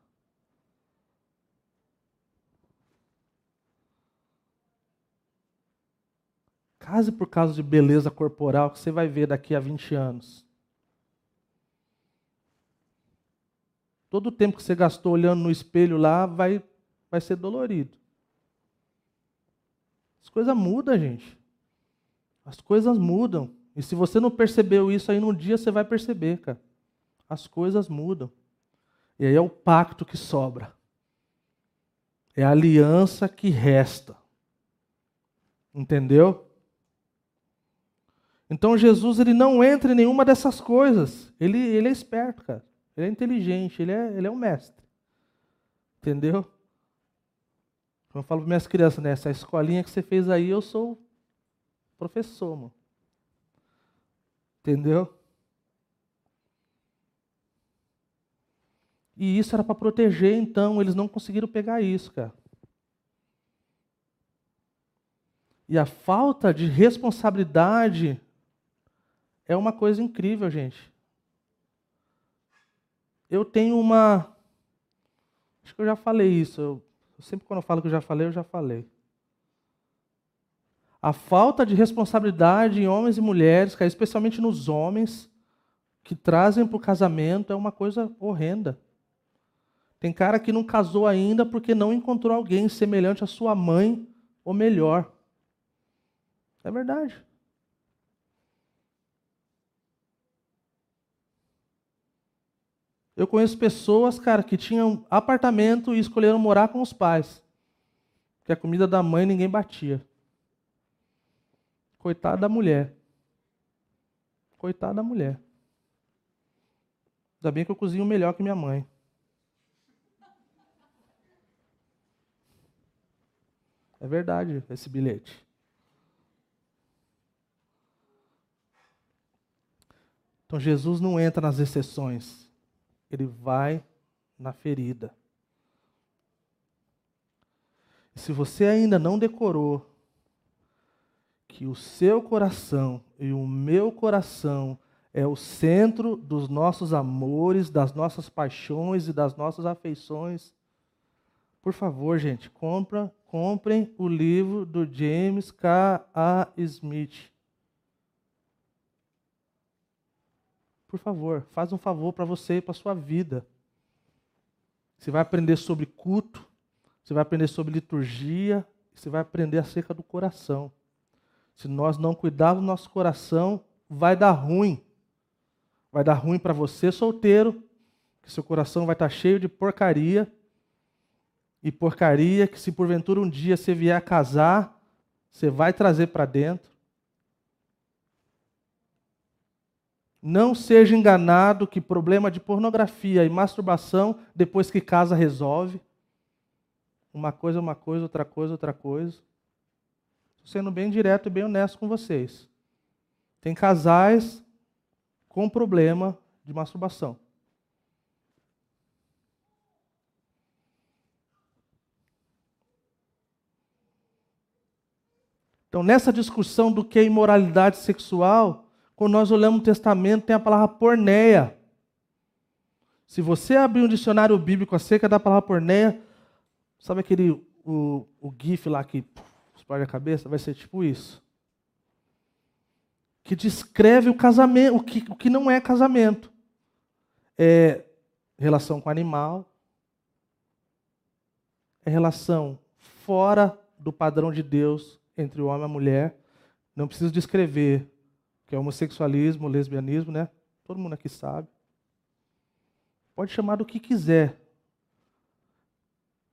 Case por causa de beleza corporal que você vai ver daqui a 20 anos. Todo o tempo que você gastou olhando no espelho lá vai, vai ser dolorido. As coisas mudam, gente. As coisas mudam. E se você não percebeu isso aí, no dia você vai perceber, cara. As coisas mudam. E aí é o pacto que sobra. É a aliança que resta. Entendeu? Então Jesus ele não entra em nenhuma dessas coisas. Ele, ele é esperto, cara. Ele é inteligente, ele é, ele é um mestre. Entendeu? Como eu falo para minhas crianças, né? Essa escolinha que você fez aí, eu sou professor, mano. Entendeu? E isso era para proteger, então, eles não conseguiram pegar isso, cara. E a falta de responsabilidade é uma coisa incrível, gente. Eu tenho uma. Acho que eu já falei isso. Eu, sempre quando eu falo que eu já falei, eu já falei. A falta de responsabilidade em homens e mulheres, especialmente nos homens, que trazem para o casamento é uma coisa horrenda. Tem cara que não casou ainda porque não encontrou alguém semelhante à sua mãe ou melhor. É verdade. Eu conheço pessoas, cara, que tinham apartamento e escolheram morar com os pais. Porque a comida da mãe ninguém batia. Coitada da mulher. Coitada da mulher. Ainda bem que eu cozinho melhor que minha mãe. É verdade esse bilhete. Então Jesus não entra nas exceções, ele vai na ferida. E se você ainda não decorou que o seu coração e o meu coração é o centro dos nossos amores, das nossas paixões e das nossas afeições. Por favor, gente, compra, comprem o livro do James K. A. Smith. Por favor, faz um favor para você e para sua vida. Você vai aprender sobre culto, você vai aprender sobre liturgia, você vai aprender acerca do coração. Se nós não cuidarmos do nosso coração, vai dar ruim. Vai dar ruim para você, solteiro, que seu coração vai estar tá cheio de porcaria. E porcaria que, se porventura um dia você vier a casar, você vai trazer para dentro. Não seja enganado que problema de pornografia e masturbação, depois que casa, resolve. uma coisa é uma coisa, outra coisa, outra coisa. Estou sendo bem direto e bem honesto com vocês. Tem casais com problema de masturbação. Então, nessa discussão do que é imoralidade sexual, quando nós olhamos o Testamento, tem a palavra porneia. Se você abrir um dicionário bíblico acerca da palavra porneia, sabe aquele o, o GIF lá que explode a cabeça? Vai ser tipo isso. Que descreve o casamento, o que, o que não é casamento. É relação com animal, é relação fora do padrão de Deus entre o homem e a mulher. Não preciso descrever que é homossexualismo, lesbianismo, né? Todo mundo aqui sabe. Pode chamar do que quiser.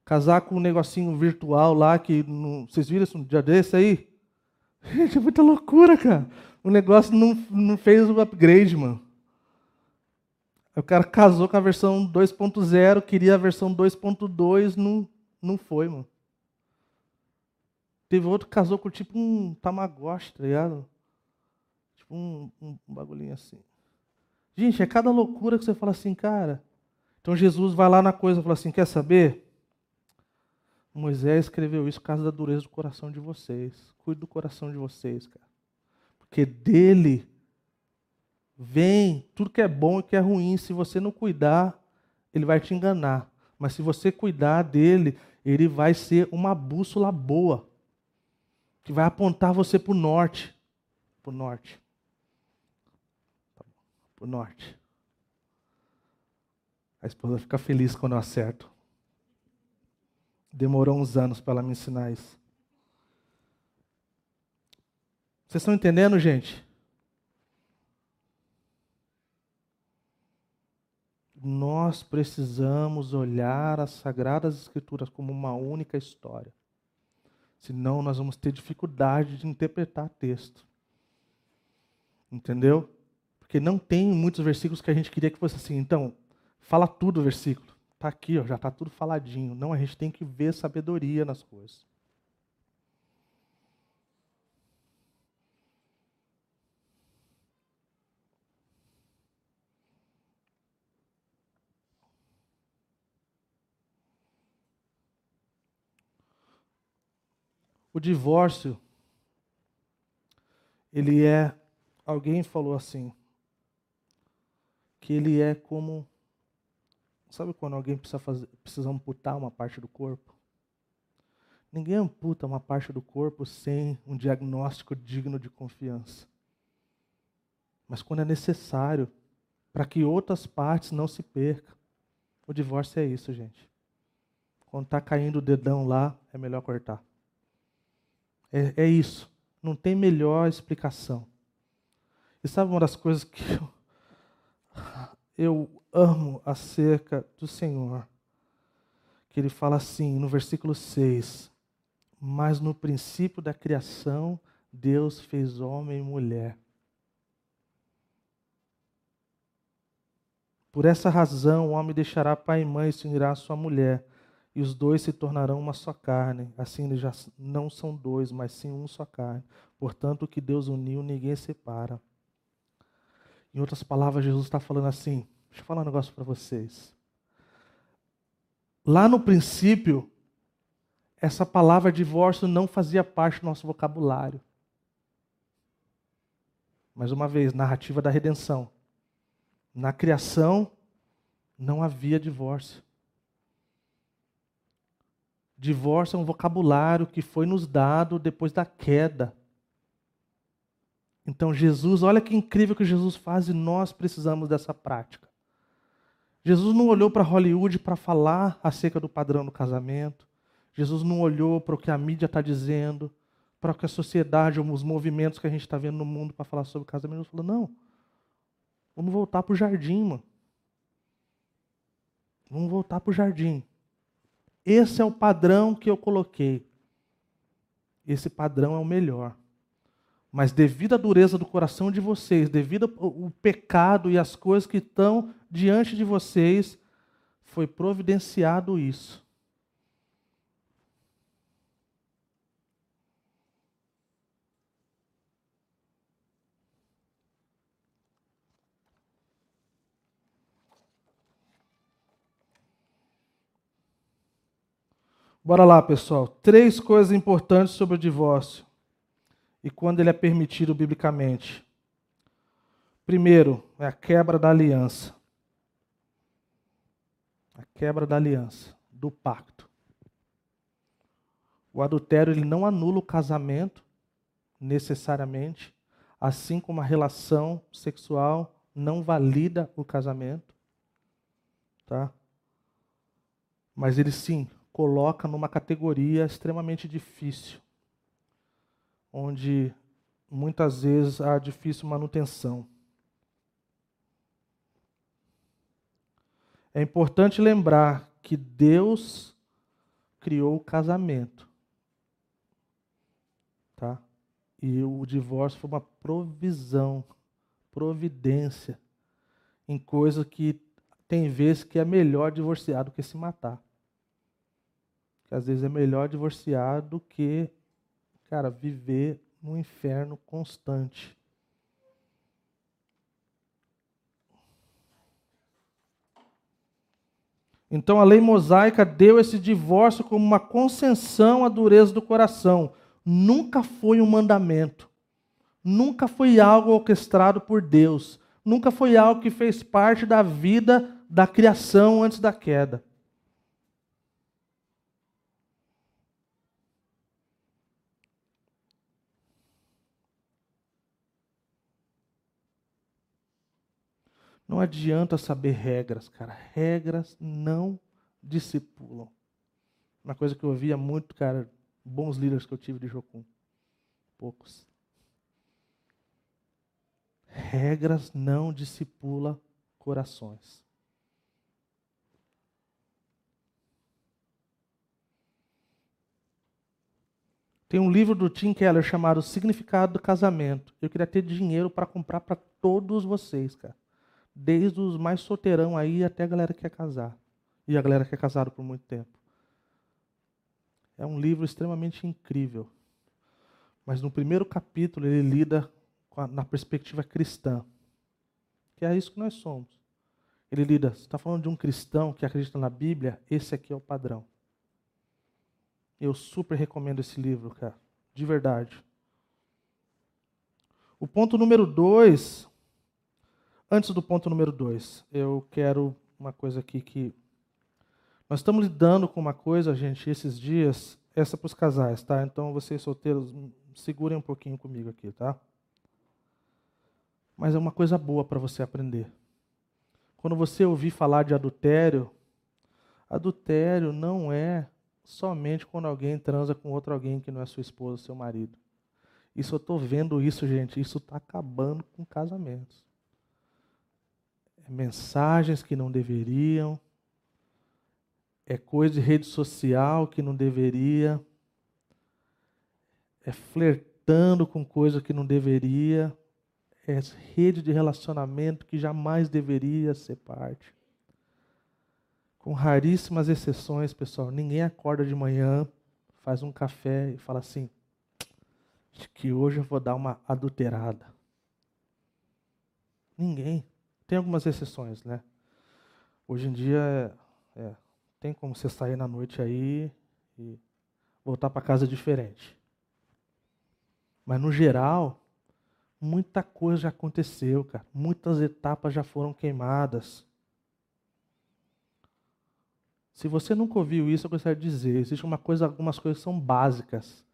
Casar com um negocinho virtual lá que. Não... Vocês viram isso um dia desse aí? Gente, é muita loucura, cara. O negócio não, não fez o upgrade, mano. O cara casou com a versão 2.0, queria a versão 2.2, não, não foi, mano. Teve outro que casou com tipo um Tamagotchi, tá ligado? Um, um, um bagulhinho assim. Gente, é cada loucura que você fala assim, cara. Então Jesus vai lá na coisa e fala assim: quer saber? Moisés escreveu isso por causa da dureza do coração de vocês. Cuide do coração de vocês, cara. Porque dele vem tudo que é bom e que é ruim. Se você não cuidar, ele vai te enganar. Mas se você cuidar dele, ele vai ser uma bússola boa. Que vai apontar você para o norte. Para o norte. Para o norte. A esposa fica feliz quando eu acerto. Demorou uns anos para ela me ensinar isso. Vocês estão entendendo, gente? Nós precisamos olhar as Sagradas Escrituras como uma única história. Senão, nós vamos ter dificuldade de interpretar texto. Entendeu? Porque não tem muitos versículos que a gente queria que fosse assim. Então, Fala tudo o versículo. Está aqui, ó, já está tudo faladinho. Não, a gente tem que ver sabedoria nas coisas. O divórcio, ele é, alguém falou assim, que ele é como Sabe quando alguém precisa, fazer, precisa amputar uma parte do corpo? Ninguém amputa uma parte do corpo sem um diagnóstico digno de confiança. Mas quando é necessário, para que outras partes não se percam. O divórcio é isso, gente. Quando está caindo o dedão lá, é melhor cortar. É, é isso. Não tem melhor explicação. E sabe uma das coisas que eu, eu amo acerca do Senhor, que ele fala assim no versículo 6: Mas no princípio da criação, Deus fez homem e mulher. Por essa razão, o homem deixará pai e mãe e se unirá à sua mulher, e os dois se tornarão uma só carne. Assim eles já não são dois, mas sim um só carne. Portanto, o que Deus uniu, ninguém separa. Em outras palavras, Jesus está falando assim: Deixa eu falar um negócio para vocês. Lá no princípio, essa palavra divórcio não fazia parte do nosso vocabulário. Mais uma vez, narrativa da redenção. Na criação, não havia divórcio. Divórcio é um vocabulário que foi nos dado depois da queda. Então, Jesus, olha que incrível que Jesus faz e nós precisamos dessa prática. Jesus não olhou para Hollywood para falar acerca do padrão do casamento. Jesus não olhou para o que a mídia está dizendo, para o que a sociedade, os movimentos que a gente está vendo no mundo para falar sobre casamento. Ele falou: não, vamos voltar para o jardim, mano. Vamos voltar para o jardim. Esse é o padrão que eu coloquei. Esse padrão é o melhor. Mas devido à dureza do coração de vocês, devido ao pecado e às coisas que estão diante de vocês, foi providenciado isso. Bora lá, pessoal. Três coisas importantes sobre o divórcio e quando ele é permitido biblicamente. Primeiro, é a quebra da aliança. A quebra da aliança, do pacto. O adultério ele não anula o casamento necessariamente, assim como a relação sexual não valida o casamento, tá? Mas ele sim coloca numa categoria extremamente difícil, onde muitas vezes há difícil manutenção. É importante lembrar que Deus criou o casamento. Tá? E o divórcio foi uma provisão, providência em coisa que tem vezes que é melhor divorciar do que se matar. Que às vezes é melhor divorciar do que, cara, viver no inferno constante. Então a lei mosaica deu esse divórcio como uma concessão à dureza do coração. Nunca foi um mandamento. Nunca foi algo orquestrado por Deus. Nunca foi algo que fez parte da vida da criação antes da queda. Não adianta saber regras, cara. Regras não discipulam. Uma coisa que eu ouvia muito, cara, bons líderes que eu tive de Jocum. Poucos. Regras não discipula corações. Tem um livro do Tim Keller chamado Significado do Casamento. Eu queria ter dinheiro para comprar para todos vocês, cara desde os mais solteirão aí até a galera que quer casar. E a galera que é casada por muito tempo. É um livro extremamente incrível. Mas no primeiro capítulo ele lida a, na perspectiva cristã. Que é isso que nós somos. Ele lida, você está falando de um cristão que acredita na Bíblia, esse aqui é o padrão. Eu super recomendo esse livro, cara. De verdade. O ponto número dois Antes do ponto número dois, eu quero uma coisa aqui que. Nós estamos lidando com uma coisa, gente, esses dias, essa para os casais, tá? Então vocês solteiros, segurem um pouquinho comigo aqui, tá? Mas é uma coisa boa para você aprender. Quando você ouvir falar de adultério, adultério não é somente quando alguém transa com outro alguém que não é sua esposa, seu marido. Isso eu estou vendo isso, gente. Isso está acabando com casamentos mensagens que não deveriam, é coisa de rede social que não deveria, é flertando com coisa que não deveria, é rede de relacionamento que jamais deveria ser parte. Com raríssimas exceções, pessoal, ninguém acorda de manhã, faz um café e fala assim: que hoje eu vou dar uma adulterada. Ninguém. Tem algumas exceções, né? Hoje em dia, é, tem como você sair na noite aí e voltar para casa diferente. Mas no geral, muita coisa já aconteceu, cara. Muitas etapas já foram queimadas. Se você nunca ouviu isso, eu gostaria de dizer, existe uma coisa, algumas coisas são básicas.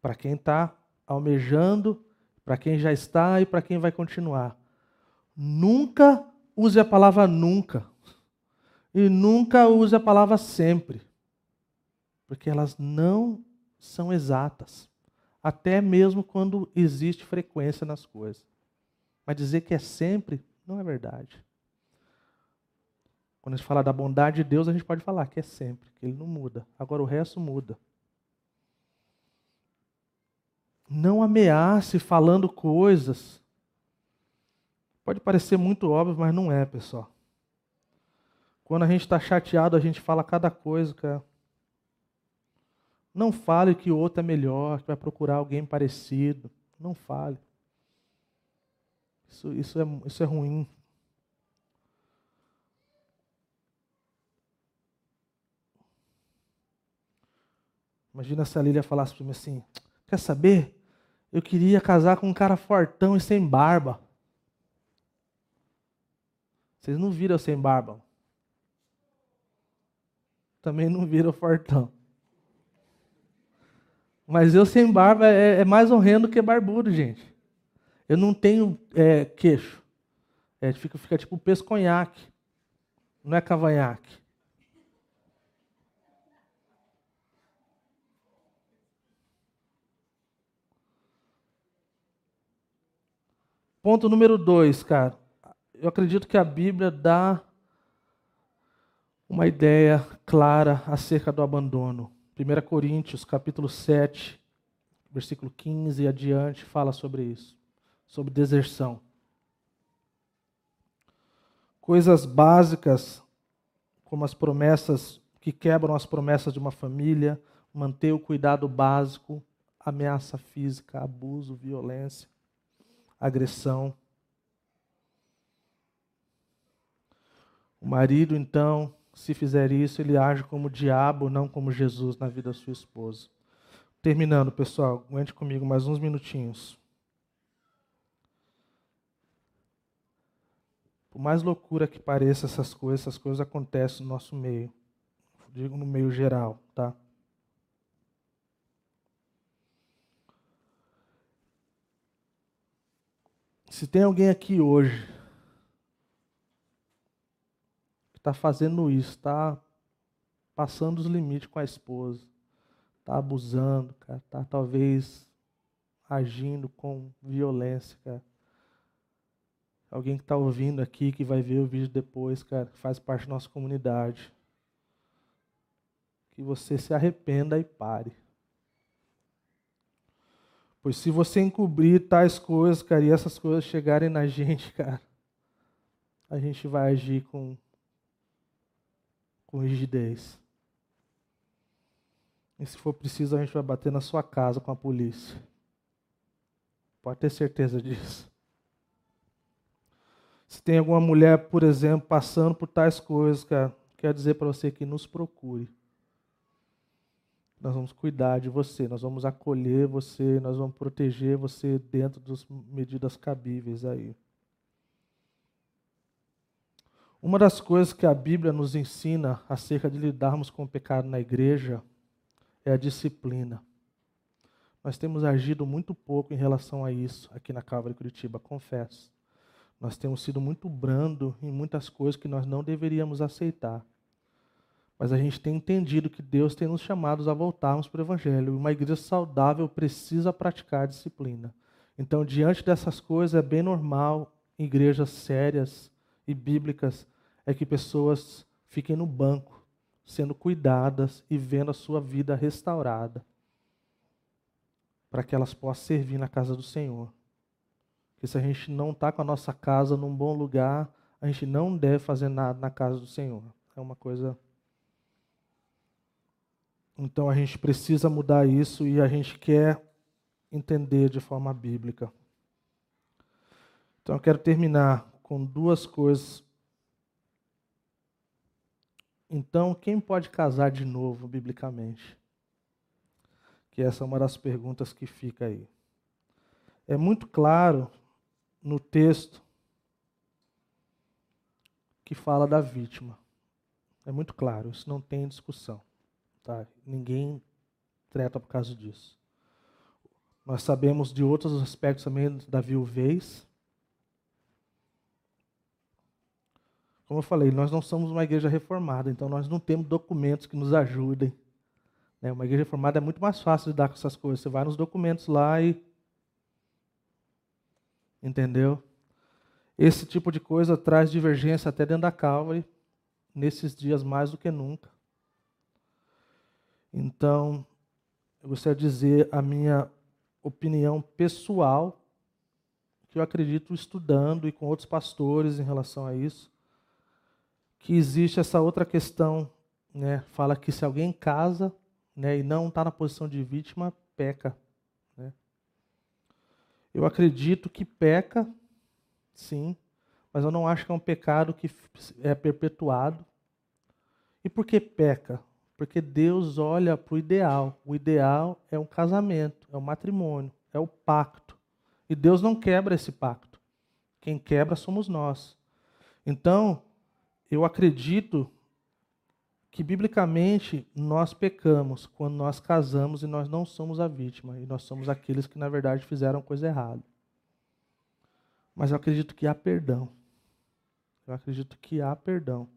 Para quem está almejando, para quem já está e para quem vai continuar. Nunca use a palavra nunca. E nunca use a palavra sempre. Porque elas não são exatas. Até mesmo quando existe frequência nas coisas. Mas dizer que é sempre não é verdade. Quando a gente fala da bondade de Deus, a gente pode falar que é sempre, que ele não muda. Agora o resto muda. Não ameace falando coisas Pode parecer muito óbvio, mas não é, pessoal. Quando a gente está chateado, a gente fala cada coisa, cara. Não fale que o outro é melhor, que vai procurar alguém parecido. Não fale. Isso, isso, é, isso é ruim. Imagina se a Lília falasse para mim assim: Quer saber? Eu queria casar com um cara fortão e sem barba. Vocês não viram sem barba. Também não viram fortão. Mas eu sem barba é, é mais horrendo que barbudo, gente. Eu não tenho é, queixo. É, fica, fica tipo pesconhaque. Não é cavanhaque. Ponto número dois, cara. Eu acredito que a Bíblia dá uma ideia clara acerca do abandono. 1 Coríntios, capítulo 7, versículo 15 e adiante, fala sobre isso, sobre deserção. Coisas básicas, como as promessas que quebram as promessas de uma família, manter o cuidado básico, ameaça física, abuso, violência agressão. O marido, então, se fizer isso, ele age como o diabo, não como Jesus na vida da sua esposa. Terminando, pessoal, aguente comigo mais uns minutinhos. Por mais loucura que pareça essas coisas, essas coisas acontecem no nosso meio. Digo no meio geral, tá? Se tem alguém aqui hoje que está fazendo isso, está passando os limites com a esposa, está abusando, cara, está talvez agindo com violência, cara. Alguém que está ouvindo aqui, que vai ver o vídeo depois, cara, que faz parte da nossa comunidade. Que você se arrependa e pare. Pois se você encobrir tais coisas, cara, e essas coisas chegarem na gente, cara, a gente vai agir com, com rigidez. E se for preciso, a gente vai bater na sua casa com a polícia. Pode ter certeza disso. Se tem alguma mulher, por exemplo, passando por tais coisas, cara, quero dizer para você que nos procure nós vamos cuidar de você, nós vamos acolher você, nós vamos proteger você dentro das medidas cabíveis aí. Uma das coisas que a Bíblia nos ensina acerca de lidarmos com o pecado na igreja é a disciplina. Nós temos agido muito pouco em relação a isso aqui na Calvary Curitiba, confesso. Nós temos sido muito brando em muitas coisas que nós não deveríamos aceitar. Mas a gente tem entendido que Deus tem nos chamados a voltarmos para o Evangelho. Uma igreja saudável precisa praticar a disciplina. Então, diante dessas coisas, é bem normal, igrejas sérias e bíblicas, é que pessoas fiquem no banco, sendo cuidadas e vendo a sua vida restaurada, para que elas possam servir na casa do Senhor. Porque se a gente não está com a nossa casa num bom lugar, a gente não deve fazer nada na casa do Senhor. É uma coisa então a gente precisa mudar isso e a gente quer entender de forma bíblica. Então eu quero terminar com duas coisas. Então, quem pode casar de novo biblicamente? Que essa é uma das perguntas que fica aí. É muito claro no texto que fala da vítima. É muito claro, isso não tem discussão. Tá? Ninguém treta por causa disso. Nós sabemos de outros aspectos também da viuvez. Como eu falei, nós não somos uma igreja reformada, então nós não temos documentos que nos ajudem. Né? Uma igreja reformada é muito mais fácil de lidar com essas coisas. Você vai nos documentos lá e. Entendeu? Esse tipo de coisa traz divergência até dentro da Calvary, nesses dias mais do que nunca. Então, eu gostaria de dizer a minha opinião pessoal, que eu acredito estudando e com outros pastores em relação a isso, que existe essa outra questão, né? Fala que se alguém casa, né, e não está na posição de vítima, peca, né? Eu acredito que peca, sim, mas eu não acho que é um pecado que é perpetuado. E por que peca? Porque Deus olha para o ideal. O ideal é um casamento, é o um matrimônio, é o pacto. E Deus não quebra esse pacto. Quem quebra somos nós. Então, eu acredito que biblicamente nós pecamos quando nós casamos e nós não somos a vítima, e nós somos aqueles que na verdade fizeram coisa errada. Mas eu acredito que há perdão. Eu acredito que há perdão.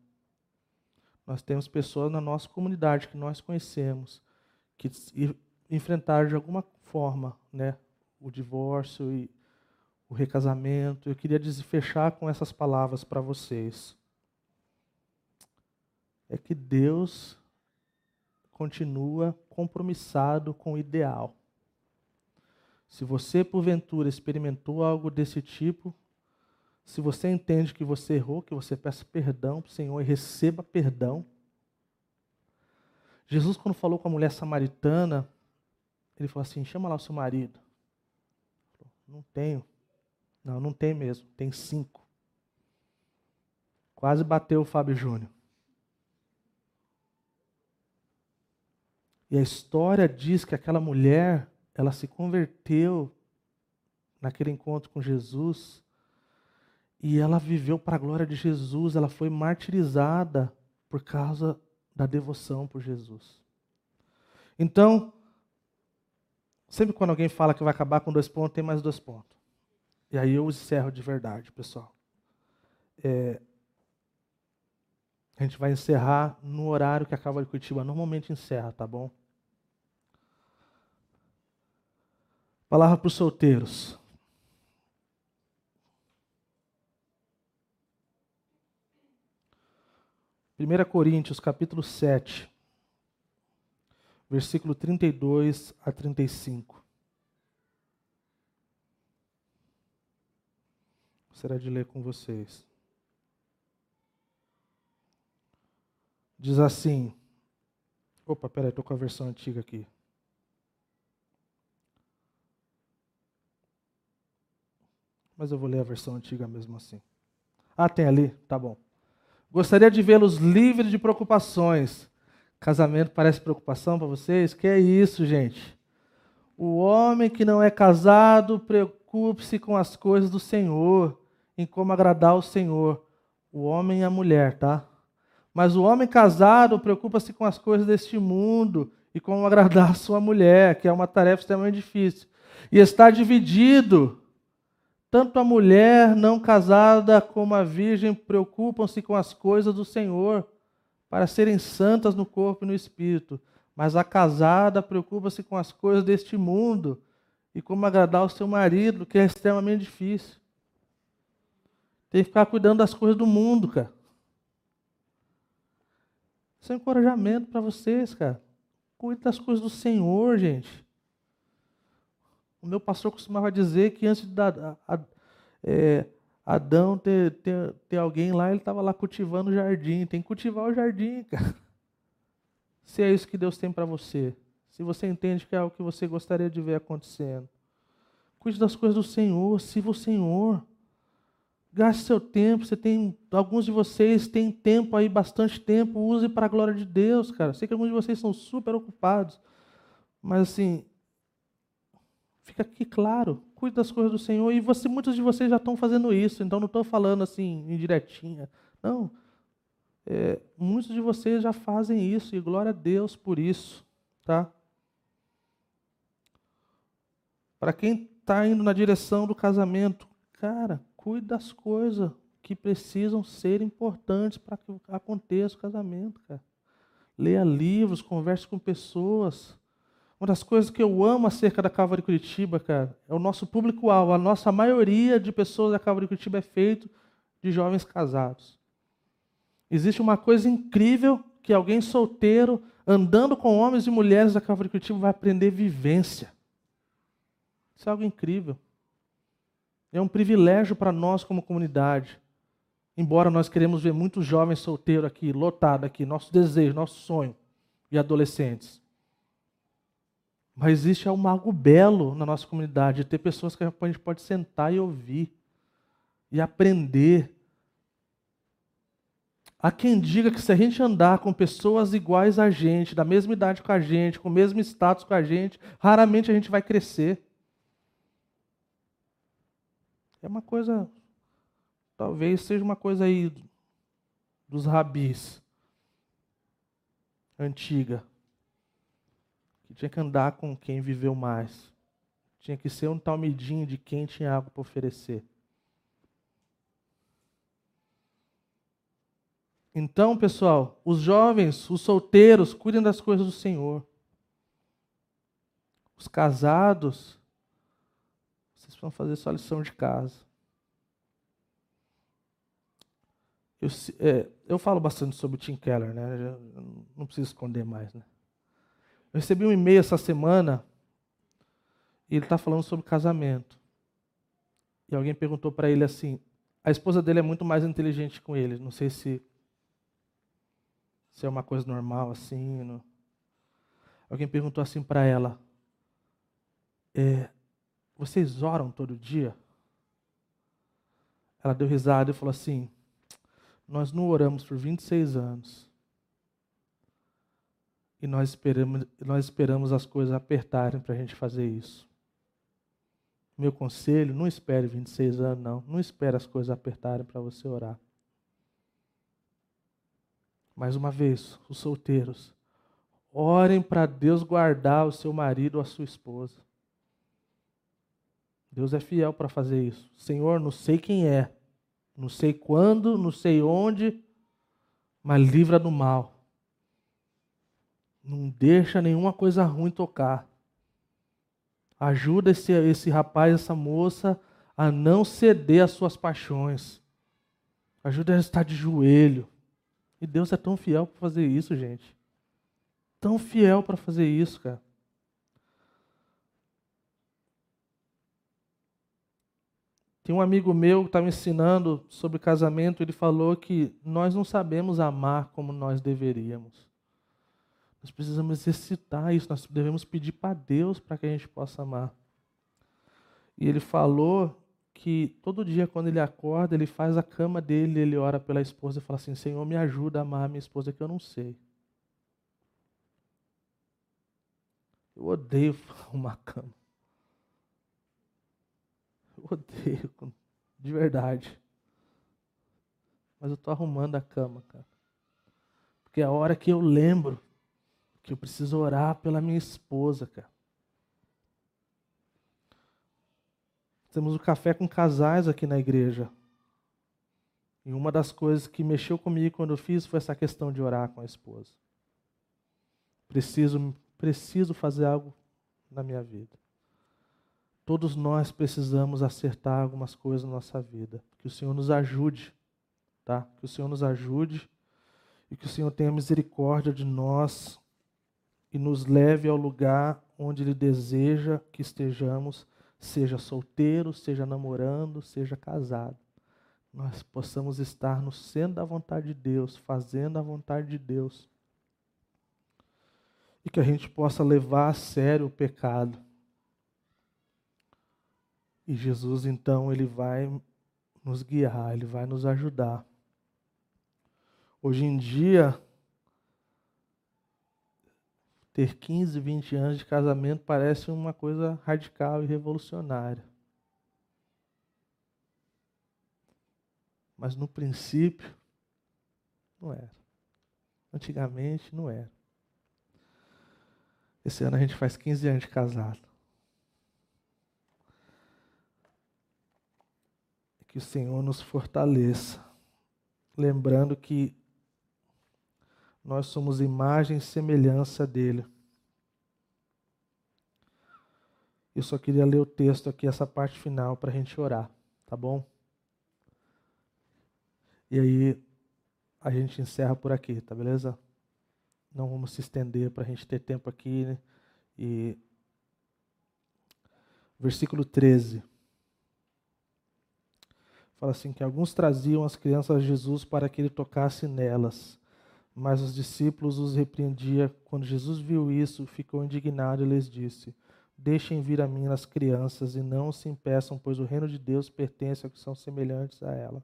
Nós temos pessoas na nossa comunidade que nós conhecemos que enfrentaram de alguma forma, né, o divórcio e o recasamento. Eu queria fechar com essas palavras para vocês. É que Deus continua compromissado com o ideal. Se você, porventura, experimentou algo desse tipo, se você entende que você errou, que você peça perdão para o Senhor e receba perdão. Jesus, quando falou com a mulher samaritana, ele falou assim: chama lá o seu marido. Não tenho. Não, não tem mesmo. Tem cinco. Quase bateu o Fábio Júnior. E a história diz que aquela mulher, ela se converteu naquele encontro com Jesus e ela viveu para a glória de Jesus, ela foi martirizada por causa da devoção por Jesus. Então, sempre quando alguém fala que vai acabar com dois pontos, tem mais dois pontos. E aí eu encerro de verdade, pessoal. É, a gente vai encerrar no horário que a Cava de Curitiba normalmente encerra, tá bom? Palavra para os solteiros. Primeira Coríntios, capítulo 7, versículo 32 a 35. Será de ler com vocês. Diz assim. Opa, peraí, estou com a versão antiga aqui. Mas eu vou ler a versão antiga mesmo assim. Ah, tem ali? Tá bom. Gostaria de vê-los livres de preocupações. Casamento parece preocupação para vocês? Que é isso, gente? O homem que não é casado, preocupe-se com as coisas do Senhor em como agradar o Senhor, o homem e a mulher, tá? Mas o homem casado preocupa-se com as coisas deste mundo e como agradar a sua mulher, que é uma tarefa extremamente difícil. E está dividido. Tanto a mulher não casada como a virgem preocupam-se com as coisas do Senhor, para serem santas no corpo e no espírito. Mas a casada preocupa-se com as coisas deste mundo e como agradar o seu marido, que é extremamente difícil. Tem que ficar cuidando das coisas do mundo, cara. Isso é um encorajamento para vocês, cara. Cuide das coisas do Senhor, gente. O meu pastor costumava dizer que antes de é, Adão ter, ter, ter alguém lá, ele estava lá cultivando o jardim. Tem que cultivar o jardim, cara. Se é isso que Deus tem para você. Se você entende que é o que você gostaria de ver acontecendo. Cuide das coisas do Senhor. Sirva o Senhor. Gaste seu tempo. Você tem, alguns de vocês têm tempo aí, bastante tempo. Use para a glória de Deus, cara. Sei que alguns de vocês são super ocupados, mas assim, fica aqui claro. Cuide das coisas do Senhor. E você, muitos de vocês já estão fazendo isso. Então não estou falando assim indiretinha. Não. É, muitos de vocês já fazem isso e glória a Deus por isso, tá? Para quem está indo na direção do casamento, cara, Cuide das coisas que precisam ser importantes para que aconteça o casamento, cara. Leia livros, converse com pessoas. Uma das coisas que eu amo acerca da Calva de Curitiba, cara, é o nosso público-alvo. A nossa maioria de pessoas da Calva de Curitiba é feito de jovens casados. Existe uma coisa incrível que alguém solteiro, andando com homens e mulheres da Calva de Curitiba, vai aprender vivência. Isso é algo incrível. É um privilégio para nós como comunidade. Embora nós queremos ver muitos jovens solteiros aqui, lotados aqui, nosso desejo, nosso sonho, e adolescentes. Mas existe um algo belo na nossa comunidade, de ter pessoas que a gente pode sentar e ouvir, e aprender Há quem diga que se a gente andar com pessoas iguais a gente, da mesma idade com a gente, com o mesmo status com a gente, raramente a gente vai crescer. É uma coisa, talvez seja uma coisa aí dos rabis, antiga, que tinha que andar com quem viveu mais. Tinha que ser um talmidinho de quem tinha algo para oferecer. Então, pessoal, os jovens, os solteiros, cuidem das coisas do Senhor. Os casados, vocês vão fazer sua lição de casa. Eu, é, eu falo bastante sobre o Tim Keller, né? não preciso esconder mais, né? Eu recebi um e-mail essa semana e ele está falando sobre casamento. E alguém perguntou para ele assim: a esposa dele é muito mais inteligente com ele. Não sei se se é uma coisa normal assim. Não. Alguém perguntou assim para ela: é, Vocês oram todo dia? Ela deu risada e falou assim: Nós não oramos por 26 anos. E nós esperamos, nós esperamos as coisas apertarem para a gente fazer isso. Meu conselho, não espere 26 anos, não. Não espere as coisas apertarem para você orar. Mais uma vez, os solteiros, orem para Deus guardar o seu marido ou a sua esposa. Deus é fiel para fazer isso. Senhor, não sei quem é, não sei quando, não sei onde, mas livra do mal. Não deixa nenhuma coisa ruim tocar. Ajuda esse, esse rapaz, essa moça a não ceder às suas paixões. Ajuda a estar de joelho. E Deus é tão fiel para fazer isso, gente. Tão fiel para fazer isso, cara. Tem um amigo meu que está me ensinando sobre casamento. Ele falou que nós não sabemos amar como nós deveríamos. Nós precisamos exercitar isso. Nós devemos pedir para Deus para que a gente possa amar. E ele falou que todo dia, quando ele acorda, ele faz a cama dele, ele ora pela esposa e fala assim: Senhor, me ajuda a amar a minha esposa, que eu não sei. Eu odeio uma cama. Eu odeio, de verdade. Mas eu estou arrumando a cama, cara. Porque é a hora que eu lembro que eu preciso orar pela minha esposa, cara. Temos o café com casais aqui na igreja. E uma das coisas que mexeu comigo quando eu fiz foi essa questão de orar com a esposa. Preciso, preciso fazer algo na minha vida. Todos nós precisamos acertar algumas coisas na nossa vida. Que o Senhor nos ajude, tá? Que o Senhor nos ajude e que o Senhor tenha misericórdia de nós e nos leve ao lugar onde Ele deseja que estejamos seja solteiro, seja namorando, seja casado, nós possamos estar no centro da vontade de Deus, fazendo a vontade de Deus. E que a gente possa levar a sério o pecado. E Jesus, então, ele vai nos guiar, ele vai nos ajudar. Hoje em dia, ter 15, 20 anos de casamento parece uma coisa radical e revolucionária. Mas no princípio, não era. Antigamente, não era. Esse ano a gente faz 15 anos de casado. Que o Senhor nos fortaleça. Lembrando que nós somos imagem e semelhança dele. Eu só queria ler o texto aqui, essa parte final, para a gente orar, tá bom? E aí a gente encerra por aqui, tá beleza? Não vamos se estender para a gente ter tempo aqui. Né? E versículo 13 fala assim que alguns traziam as crianças a Jesus para que ele tocasse nelas. Mas os discípulos os repreendia. Quando Jesus viu isso, ficou indignado e lhes disse: Deixem vir a mim as crianças e não se impeçam, pois o reino de Deus pertence aos que são semelhantes a elas.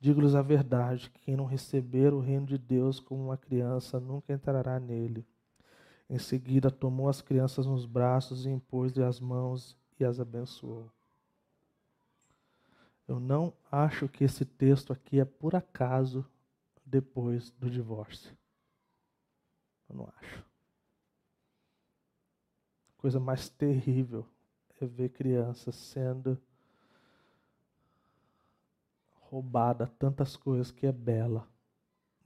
Digo-lhes a verdade: quem não receber o reino de Deus como uma criança nunca entrará nele. Em seguida, tomou as crianças nos braços e impôs-lhe as mãos e as abençoou. Eu não acho que esse texto aqui é por acaso depois do divórcio. Eu não acho. A coisa mais terrível é ver crianças sendo roubada tantas coisas que é bela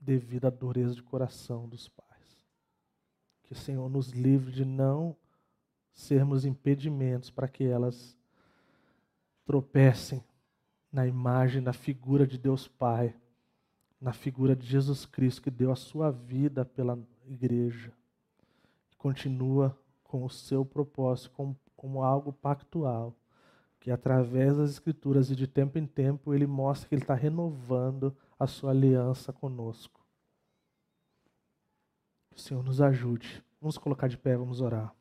devido à dureza de coração dos pais. Que o Senhor nos livre de não sermos impedimentos para que elas tropecem na imagem, na figura de Deus Pai, na figura de Jesus Cristo que deu a sua vida pela igreja, que continua com o seu propósito como, como algo pactual, que através das Escrituras e de tempo em tempo ele mostra que ele está renovando a sua aliança conosco. O Senhor nos ajude. Vamos colocar de pé, vamos orar.